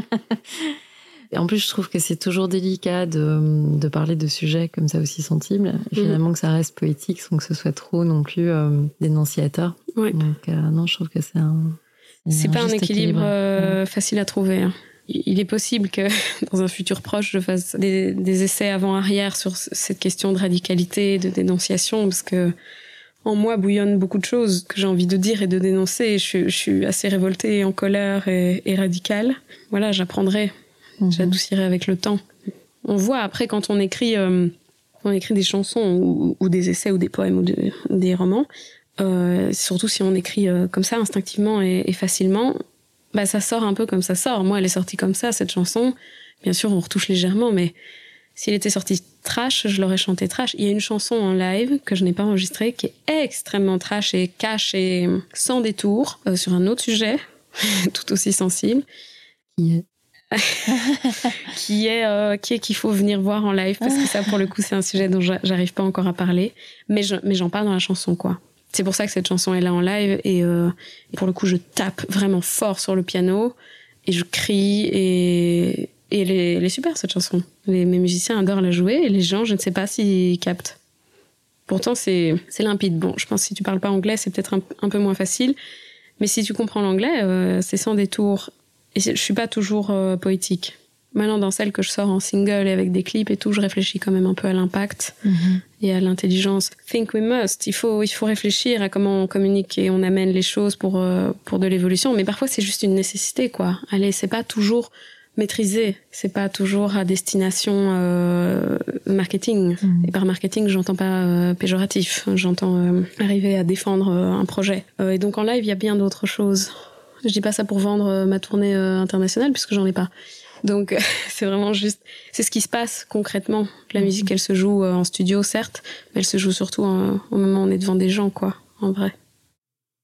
[SPEAKER 1] Et en plus, je trouve que c'est toujours délicat de, de parler de sujets comme ça aussi sensibles. Et finalement, que ça reste poétique sans que ce soit trop non plus euh, dénonciateur.
[SPEAKER 4] Ouais.
[SPEAKER 1] Donc, euh, non, je trouve que c'est un.
[SPEAKER 4] C'est pas un équilibre euh, facile à trouver. hein. Il est possible que dans un futur proche, je fasse des, des essais avant-arrière sur cette question de radicalité, de dénonciation, parce que en moi bouillonnent beaucoup de choses que j'ai envie de dire et de dénoncer. Je, suis- je suis assez révoltée, en colère et, et radicale. Voilà, j'apprendrai, J'adoucirai avec le temps. On voit après quand on écrit, euh, on écrit des chansons ou, des essais ou des poèmes ou, de- ou des romans, euh, surtout si on écrit euh, comme ça instinctivement et, facilement, bah ça sort un peu comme ça sort. Moi, elle est sortie comme ça cette chanson. Bien sûr, on retouche légèrement, mais s'il était sorti trash, je l'aurais chanté trash. Il y a une chanson en live que je n'ai pas enregistrée qui est extrêmement trash et cash et sans détour sur un autre sujet, tout aussi sensible,
[SPEAKER 1] Qui
[SPEAKER 4] qui est euh, qui est qu'il faut venir voir en live parce que ça, pour le coup, c'est un sujet dont j'a- j'arrive pas encore à parler, mais je, mais j'en parle dans la chanson, quoi. C'est pour ça que cette chanson est là en live et, euh, pour le coup, je tape vraiment fort sur le piano et je crie et, et elle, est, super cette chanson. Les, mes musiciens adorent la jouer et les gens, je ne sais pas s'ils captent. Pourtant, c'est c'est limpide. Bon, je pense que si tu parles pas anglais, c'est peut-être un, un peu moins facile. Mais si tu comprends l'anglais, euh, c'est sans détour. Et je suis pas toujours euh, poétique. Maintenant, dans celle que je sors en single et avec des clips et tout, je réfléchis quand même un peu à l'impact et à l'intelligence. Think we must. Il faut, il faut réfléchir à comment on communique et on amène les choses pour, euh, pour de l'évolution. Mais parfois, c'est juste une nécessité, quoi. Allez, c'est pas toujours maîtrisé. C'est pas toujours à destination euh, marketing.
[SPEAKER 1] Mhm.
[SPEAKER 4] Et par marketing, j'entends pas euh, péjoratif. J'entends euh, arriver à défendre euh, un projet. Euh, et donc en live, il y a bien d'autres choses. Je dis pas ça pour vendre euh, ma tournée euh, internationale puisque j'en ai pas. Donc c'est vraiment juste, c'est ce qui se passe concrètement. La musique, elle se joue euh, en studio, certes, mais elle se joue surtout euh, au moment où on est devant des gens, quoi, en vrai.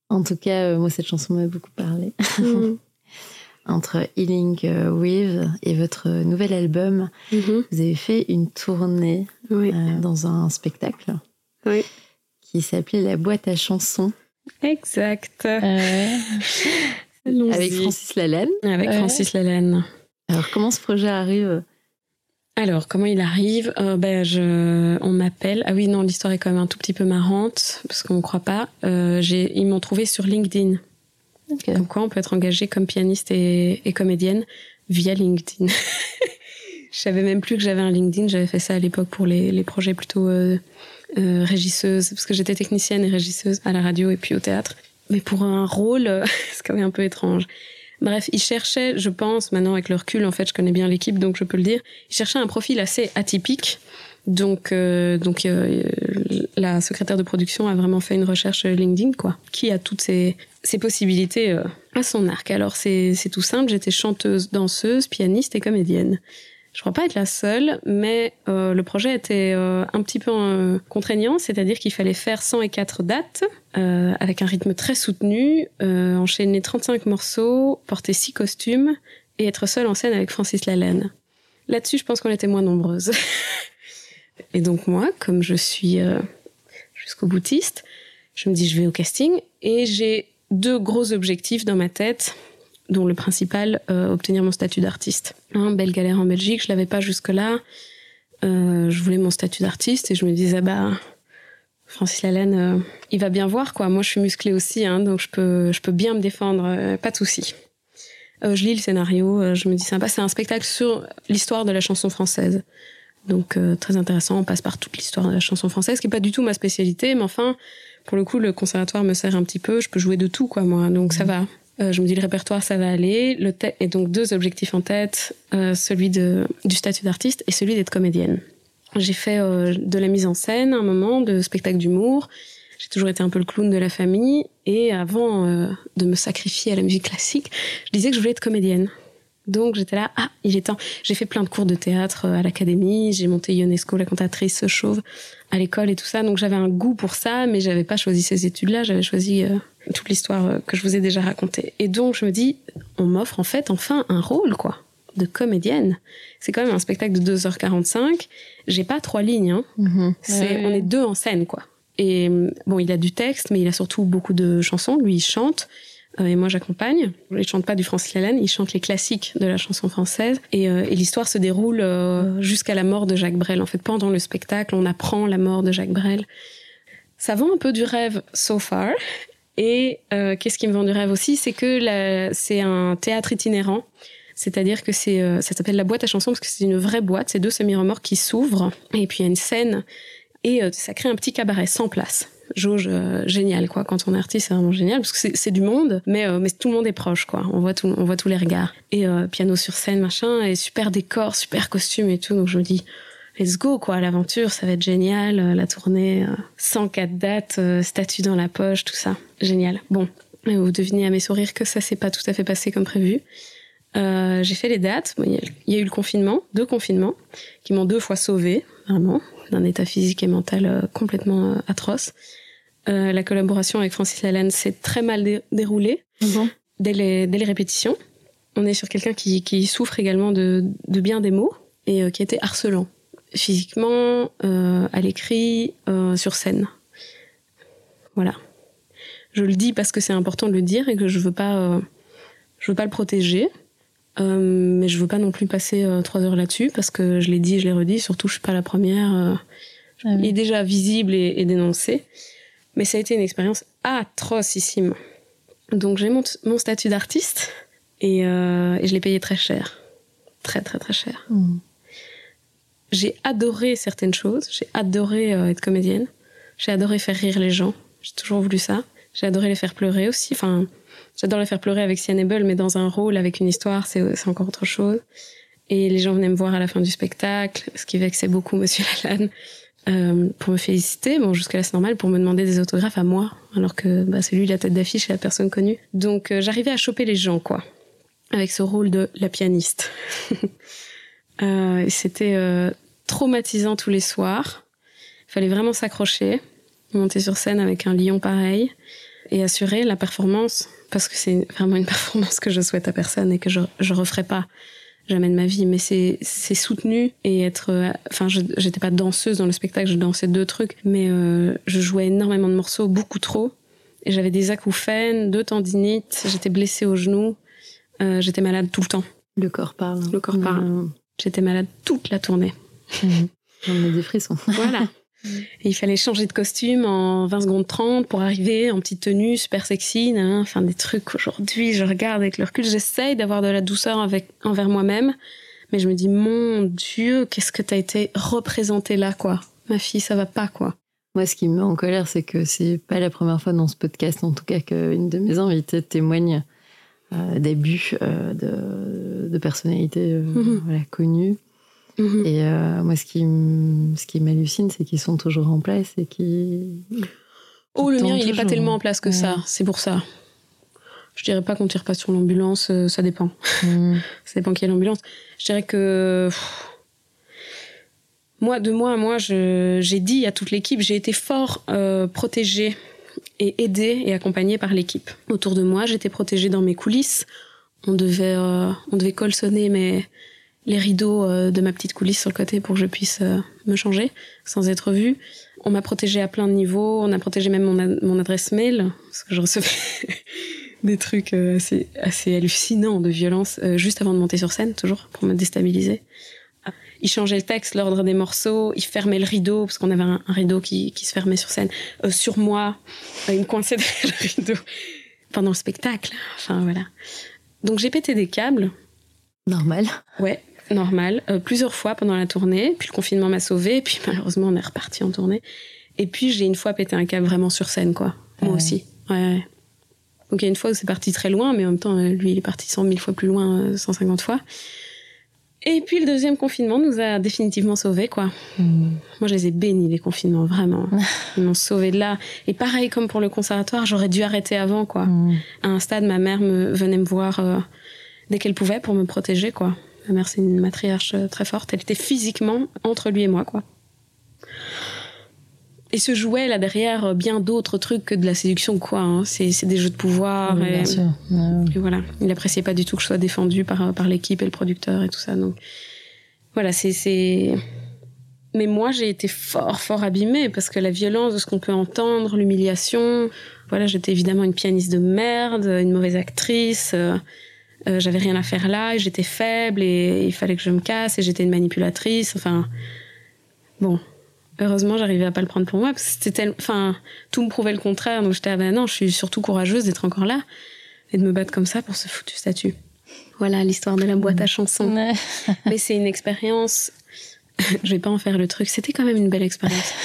[SPEAKER 1] En tout cas, euh, moi, cette chanson m'a beaucoup parlé. Entre Healing euh, Wave et votre nouvel album,
[SPEAKER 4] Mhm.
[SPEAKER 1] vous avez fait une tournée
[SPEAKER 4] Oui.
[SPEAKER 1] euh, dans un spectacle
[SPEAKER 4] Oui.
[SPEAKER 1] qui s'appelait La boîte à chansons
[SPEAKER 4] Exact.
[SPEAKER 1] Avec Francis Lalanne.
[SPEAKER 4] Avec
[SPEAKER 1] Ouais.
[SPEAKER 4] Francis Lalanne.
[SPEAKER 1] Alors, comment ce projet arrive
[SPEAKER 4] Alors, comment il arrive Euh, ben, je, On m'appelle. Ah oui, non, l'histoire est quand même un tout petit peu marrante, parce qu'on ne croit pas. Euh, j'ai- ils m'ont trouvé sur LinkedIn.
[SPEAKER 1] Ok.
[SPEAKER 4] Comme quoi, on peut être engagé comme pianiste et, et comédienne via LinkedIn. Je savais même plus que j'avais un LinkedIn. J'avais fait ça à l'époque pour les, les projets plutôt euh, euh, régisseuses, parce que j'étais technicienne et régisseuse à la radio et puis au théâtre. Mais pour un rôle, euh, c'est quand même un peu étrange. Bref, ils cherchaient, je pense, maintenant avec le recul, en fait, je connais bien l'équipe, donc je peux le dire, ils cherchaient un profil assez atypique. Donc, euh, donc euh, la secrétaire de production a vraiment fait une recherche LinkedIn, quoi, qui a toutes ces, ces possibilités euh, à son arc. Alors, c'est tout simple, j'étais chanteuse, danseuse, pianiste et comédienne. Je crois pas être la seule, mais euh, le projet était euh, un petit peu euh, contraignant, c'est-à-dire qu'il fallait faire 104 dates avec un rythme très soutenu, enchaîner 35 morceaux, porter 6 costumes et être seule en scène avec Francis Lalanne. Là-dessus, je pense qu'on était moins nombreuses. et donc moi, comme je suis jusqu'au boutiste, je me dis je vais au casting et j'ai deux gros objectifs dans ma tête dont le principal, euh, obtenir mon statut d'artiste. Hein, belle galère en Belgique, je l'avais pas jusque-là. Euh, je voulais mon statut d'artiste et je me disais, bah, Francis Lalanne, euh, il va bien voir, quoi. Moi, je suis musclée aussi, hein, donc je peux, je peux bien me défendre, euh, pas de souci. Euh, je lis le scénario, euh, je me dis, sympa, c'est un spectacle sur l'histoire de la chanson française. Donc, euh, très intéressant, on passe par toute l'histoire de la chanson française, qui est pas du tout ma spécialité, mais enfin, pour le coup, le conservatoire me sert un petit peu, je peux jouer de tout, quoi, moi, donc ça va. Euh, je me dis le répertoire ça va aller. Le et donc deux objectifs en tête, euh, celui de, du statut d'artiste et celui d'être comédienne. J'ai fait euh, de la mise en scène un moment, de spectacle d'humour. J'ai toujours été un peu le clown de la famille. Et avant de me sacrifier à la musique classique, je disais que je voulais être comédienne. Donc j'étais là, ah, il est temps. J'ai fait plein de cours de théâtre euh, à l'académie, j'ai monté Ionesco, la cantatrice chauve, à l'école et tout ça. Donc j'avais un goût pour ça, mais j'avais pas choisi ces études-là, j'avais choisi euh, toute l'histoire euh, que je vous ai déjà racontée. Et donc je me dis, on m'offre en fait enfin un rôle, quoi, de comédienne. C'est quand même un spectacle de 2h45. J'ai pas trois lignes, hein.
[SPEAKER 1] Mhm.
[SPEAKER 4] C'est,
[SPEAKER 1] Ouais, ouais.
[SPEAKER 4] on est deux en scène, quoi. Et bon, il a du texte, mais il a surtout beaucoup de chansons. Lui, il chante. Et moi j'accompagne. Ils chantent pas du Francis Lalanne, ils chantent les classiques de la chanson française. Et, euh, l'histoire se déroule euh, jusqu'à la mort de Jacques Brel. En fait, pendant le spectacle, on apprend la mort de Jacques Brel. Ça vend un peu du rêve so far. Et euh, qu'est-ce qui me vend du rêve aussi, c'est que c'est un théâtre itinérant. C'est-à-dire que ça s'appelle la boîte à chansons parce que c'est une vraie boîte, c'est deux semi-remorques qui s'ouvrent et puis il y a une scène et ça crée un petit cabaret sans place. Jauge euh, génial quoi. Quand on est artiste, c'est vraiment génial parce que c'est, du monde, mais euh, mais tout le monde est proche quoi. On voit tout, on voit tous les regards et euh, piano sur scène machin et super décor, super costume et tout. Donc je me dis let's go quoi, l'aventure, ça va être génial, la tournée, euh, 104 dates, statut dans la poche, tout ça, génial. Bon, vous devinez à mes sourires que ça s'est pas tout à fait passé comme prévu. J'ai fait les dates. Il y, a- eu le confinement, deux confinements, qui m'ont deux fois sauvée, vraiment, d'un état physique et mental complètement atroce. Euh, la collaboration avec Francis Lalanne s'est très mal dé- déroulée dès, les, dès les répétitions. On est sur quelqu'un qui, qui souffre également de, de bien des mots et euh, qui était harcelant physiquement, euh, à l'écrit, euh, sur scène. Voilà. Je le dis parce que c'est important de le dire et que je veux pas, je veux pas le protéger. Mais je veux pas non plus passer trois heures là-dessus parce que je l'ai dit, je l'ai redit. Surtout, je suis pas la première.
[SPEAKER 1] Ah oui.
[SPEAKER 4] Il est déjà visible et, et dénoncé. Mais ça a été une expérience atrocissime. Donc j'ai mon, mon statut d'artiste et, euh, et je l'ai payé très cher. Très très très cher.
[SPEAKER 1] Mm.
[SPEAKER 4] J'ai adoré certaines choses. J'ai adoré euh, être comédienne. J'ai adoré faire rire les gens. J'ai toujours voulu ça. J'ai adoré les faire pleurer aussi. Enfin, j'adore les faire pleurer avec Sian Ebel, mais dans un rôle, avec une histoire, c'est c'est encore autre chose. Et les gens venaient me voir à la fin du spectacle, ce qui vexait beaucoup Monsieur Lalanne, euh, pour me féliciter. Bon, jusque-là, c'est normal, pour me demander des autographes à moi, alors que bah, c'est lui la tête d'affiche et la personne connue. Donc, euh, j'arrivais à choper les gens, quoi, avec ce rôle de la pianiste. Euh, C'était traumatisant tous les soirs. Il fallait vraiment s'accrocher, monter sur scène avec un lion pareil et assurer la performance, parce que c'est vraiment une performance que je souhaite à personne et que je, je referai pas jamais de ma vie, mais c'est c'est soutenu et être. euh, Enfin, je j'étais pas danseuse dans le spectacle, je dansais deux trucs, mais euh, je jouais énormément de morceaux, beaucoup trop, et j'avais des acouphènes, deux tendinites, j'étais blessée au genou, euh, j'étais malade tout le temps.
[SPEAKER 1] Le corps parle.
[SPEAKER 4] Le corps parle.
[SPEAKER 1] Mm.
[SPEAKER 4] J'étais malade toute la tournée.
[SPEAKER 1] Mhm. On a des frissons.
[SPEAKER 4] Voilà. Et il fallait changer de costume en 20 secondes 30 pour arriver en petite tenue super sexy. Enfin, des trucs aujourd'hui, je regarde avec le recul, j'essaye d'avoir de la douceur avec, envers moi-même. Mais je me dis, mon Dieu, qu'est-ce que t'as été représentée là, quoi? Ma fille, ça va pas, quoi.
[SPEAKER 1] Moi, ce qui me met en colère, c'est que c'est pas la première fois dans ce podcast, en tout cas, qu'une de mes invitées témoigne euh, d'abus euh, de, de personnalités euh, voilà, connues.
[SPEAKER 4] Mhm.
[SPEAKER 1] Et euh, moi, ce qui, ce qui m'hallucine, c'est qu'ils sont toujours en place et qui.
[SPEAKER 4] Oh, le mien, il est pas tellement en place que ça. C'est pour ça. Je dirais pas qu'on tire pas sur l'ambulance, euh, ça dépend.
[SPEAKER 1] Mm.
[SPEAKER 4] Ça dépend qui est l'ambulance. Je dirais que. Moi, de moi à moi, j'ai dit à toute l'équipe, j'ai été fort euh, protégée et aidée et accompagnée par l'équipe. Autour de moi, j'étais protégée dans mes coulisses. On devait, euh, on devait colsonner mes, les rideaux euh, de ma petite coulisse sur le côté pour que je puisse euh, me changer sans être vue. On m'a protégée à plein de niveaux. On a protégé même mon, ad- mon adresse mail parce que je recevais des trucs euh, assez, assez hallucinants de violence juste avant de monter sur scène, toujours pour me déstabiliser. Il changeait le texte, l'ordre des morceaux, il fermait le rideau, parce qu'on avait un, un rideau qui, qui se fermait sur scène, euh, sur moi, euh, il me coinçait derrière le rideau pendant le spectacle. Enfin voilà. Donc j'ai pété des câbles,
[SPEAKER 1] Normal.
[SPEAKER 4] ouais, normal, euh, plusieurs fois pendant la tournée, puis le confinement m'a sauvée, puis malheureusement on est reparti en tournée. Et puis j'ai une fois pété un câble vraiment sur scène, quoi. Moi
[SPEAKER 1] ouais.
[SPEAKER 4] aussi. Ouais, ouais. Donc il y a une fois où c'est parti très loin, mais en même temps, euh, lui, il est parti 100 000 fois plus loin, euh, 150 fois. Et puis le deuxième confinement nous a définitivement sauvés, quoi.
[SPEAKER 1] Mm.
[SPEAKER 4] Moi, je les ai bénis, les confinements, vraiment. Ils m'ont sauvés de là. Et pareil, comme pour le conservatoire, j'aurais dû arrêter avant, quoi.
[SPEAKER 1] Mm.
[SPEAKER 4] À un stade, ma mère me venait me voir euh, dès qu'elle pouvait pour me protéger, quoi. Ma mère, c'est une matriarche euh, très forte. Elle était physiquement entre lui et moi, quoi. Et se jouait là derrière euh, bien d'autres trucs que de la séduction, quoi. hein. C'est des jeux de pouvoir.
[SPEAKER 1] Oui,
[SPEAKER 4] et,
[SPEAKER 1] bien sûr.
[SPEAKER 4] Et voilà. Il appréciait pas du tout que je sois défendue par, par l'équipe et le producteur et tout ça. Donc voilà, c'est c'est Mais moi, j'ai été fort, fort abîmée parce que la violence de ce qu'on peut entendre, l'humiliation. Voilà, j'étais évidemment une pianiste de merde, une mauvaise actrice. euh, euh, j'avais rien à faire là, et j'étais faible et il fallait que je me casse et j'étais une manipulatrice. Enfin, bon. Heureusement, j'arrivais à pas le prendre pour moi parce que c'était enfin, tout me prouvait le contraire. Donc j'étais, ah ben non, je suis surtout courageuse d'être encore là et de me battre comme ça pour ce foutu statut. Voilà l'histoire de la boîte à chansons.
[SPEAKER 1] Ouais.
[SPEAKER 4] Mais c'est une expérience. je vais pas en faire le truc. C'était quand même une belle expérience.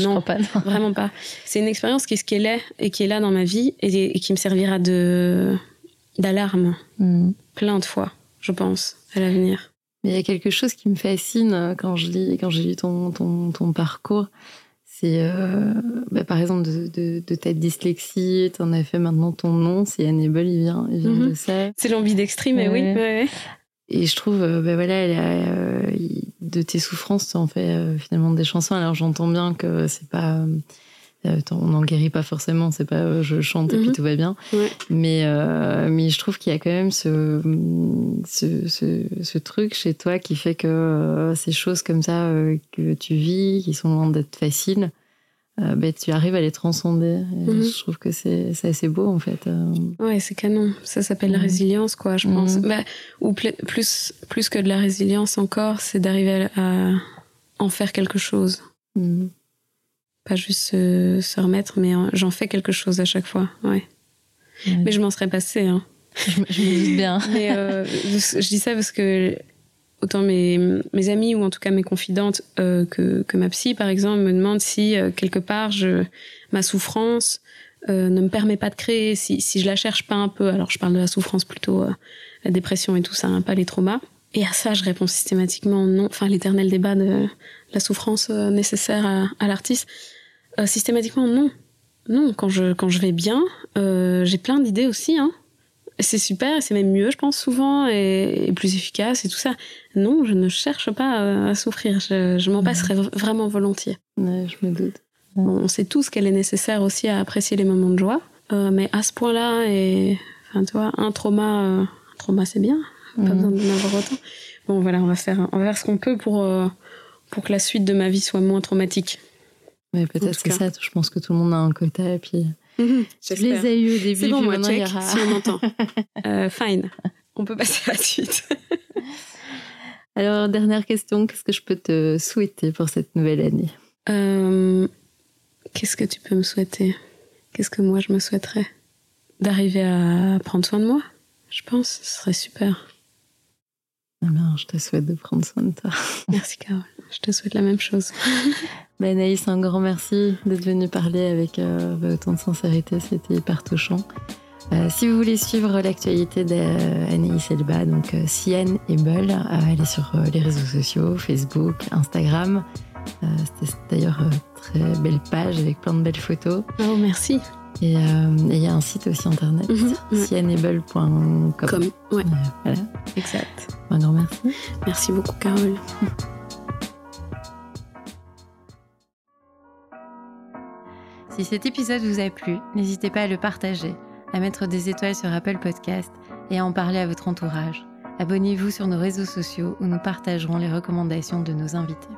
[SPEAKER 4] Non,
[SPEAKER 1] crois pas. non.
[SPEAKER 4] vraiment pas. C'est une expérience qui est ce qu'elle est et qui est là dans ma vie et, et qui me servira de d'alarme
[SPEAKER 1] Mm.
[SPEAKER 4] plein de fois, je pense, à l'avenir.
[SPEAKER 1] Mais il y a quelque chose qui me fascine euh, quand je lis, quand j'ai lu ton, ton, ton parcours. C'est, euh, bah, par exemple, de, de, de ta dyslexie, tu en as fait maintenant ton nom, c'est Hannibal, il vient, il vient
[SPEAKER 4] Mhm.
[SPEAKER 1] de ça.
[SPEAKER 4] C'est l'ambidextrie, mais oui.
[SPEAKER 1] Ouais.
[SPEAKER 4] ouais.
[SPEAKER 1] Et je trouve, bah, voilà, elle a, euh, il- de tes souffrances, tu en fais euh, finalement des chansons. Alors j'entends bien que c'est pas. Euh, on n'en guérit pas forcément, c'est pas euh, je chante et puis
[SPEAKER 4] Mhm.
[SPEAKER 1] tout va bien.
[SPEAKER 4] Ouais.
[SPEAKER 1] Mais, euh, mais je trouve qu'il y a quand même ce, ce, ce, ce truc chez toi qui fait que euh, ces choses comme ça euh, que tu vis, qui sont loin d'être faciles, ben, tu arrives à les transcender.
[SPEAKER 4] Mhm.
[SPEAKER 1] Je trouve que c'est assez beau en fait.
[SPEAKER 4] Ouais, c'est canon. Ça s'appelle la
[SPEAKER 1] Mhm.
[SPEAKER 4] résilience, quoi, je pense. Bah, ou pl- plus, plus que de la résilience encore, c'est d'arriver à, à en faire quelque chose. Pas juste se, se remettre, mais en- j'en fais quelque chose à chaque fois. Ouais.
[SPEAKER 1] Ouais.
[SPEAKER 4] Mais je m'en serais passé. Hein.
[SPEAKER 1] Je, me- je me doute bien.
[SPEAKER 4] Mais euh, je dis ça parce que autant mes, mes amis ou en tout cas mes confidentes euh, que, que ma psy, par exemple, me demandent si euh, quelque part je, ma souffrance euh, ne me permet pas de créer, si, si je la cherche pas un peu. Alors je parle de la souffrance plutôt, euh, la dépression et tout ça, hein, pas les traumas. Et à ça, je réponds systématiquement non. Enfin, l'éternel débat de la souffrance euh, nécessaire à, à l'artiste. Euh, systématiquement non. Non, quand je, quand je vais bien, euh, j'ai plein d'idées aussi. Hein. C'est super, c'est même mieux, je pense, souvent, et, et plus efficace et tout ça. Non, je ne cherche pas euh, à souffrir. Je, je m'en
[SPEAKER 1] Mhm.
[SPEAKER 4] passerais v- vraiment volontiers.
[SPEAKER 1] Ouais, je me doute.
[SPEAKER 4] On sait tous qu'elle est nécessaire aussi à apprécier les moments de joie, euh, mais à ce point-là, et enfin, tu vois, un trauma, euh, un trauma c'est bien, pas
[SPEAKER 1] Mhm.
[SPEAKER 4] besoin d'en avoir autant. Bon, voilà, on va faire, on va faire ce qu'on peut pour, euh, pour que la suite de ma vie soit moins traumatique.
[SPEAKER 1] Mais peut-être
[SPEAKER 4] cas.
[SPEAKER 1] ça. Je pense que tout le monde a un quota. Et puis, tu
[SPEAKER 4] J'espère.
[SPEAKER 1] les as eu au début.
[SPEAKER 4] C'est bon,
[SPEAKER 1] puis
[SPEAKER 4] moi,
[SPEAKER 1] maintenant, il y
[SPEAKER 4] check,
[SPEAKER 1] aura-
[SPEAKER 4] si on m'entend. Euh, fine. On peut passer à la suite.
[SPEAKER 1] Alors, dernière question. Qu'est-ce que je peux te souhaiter pour cette nouvelle année?
[SPEAKER 4] Euh, Qu'est-ce que tu peux me souhaiter? Qu'est-ce que moi je me souhaiterais? D'arriver à prendre soin de moi, je pense. Ce serait super.
[SPEAKER 1] Eh ben, je te souhaite de prendre soin de toi.
[SPEAKER 4] Merci Carole. Je te souhaite la même chose.
[SPEAKER 1] Ben, Anaïs, un grand merci d'être venue parler avec euh, autant de sincérité. C'était hyper touchant. Euh, si vous voulez suivre l'actualité d'Anaïs Elba, donc euh, Sienne et Bull, euh, allez sur euh, les réseaux sociaux, Facebook, Instagram. Euh, C'était d'ailleurs euh, très belle page avec plein de belles photos.
[SPEAKER 4] Oh, merci.
[SPEAKER 1] Et euh, il y a un site aussi internet,
[SPEAKER 4] ouais.
[SPEAKER 1] sienneebull.com.
[SPEAKER 4] Comme. Ouais,
[SPEAKER 1] Euh, voilà,
[SPEAKER 4] exact.
[SPEAKER 1] un grand merci.
[SPEAKER 4] Merci beaucoup Carole.
[SPEAKER 1] Si cet épisode vous a plu, n'hésitez pas à le partager, à mettre des étoiles sur Apple Podcast et à en parler à votre entourage. Abonnez-vous sur nos réseaux sociaux où nous partagerons les recommandations de nos invités.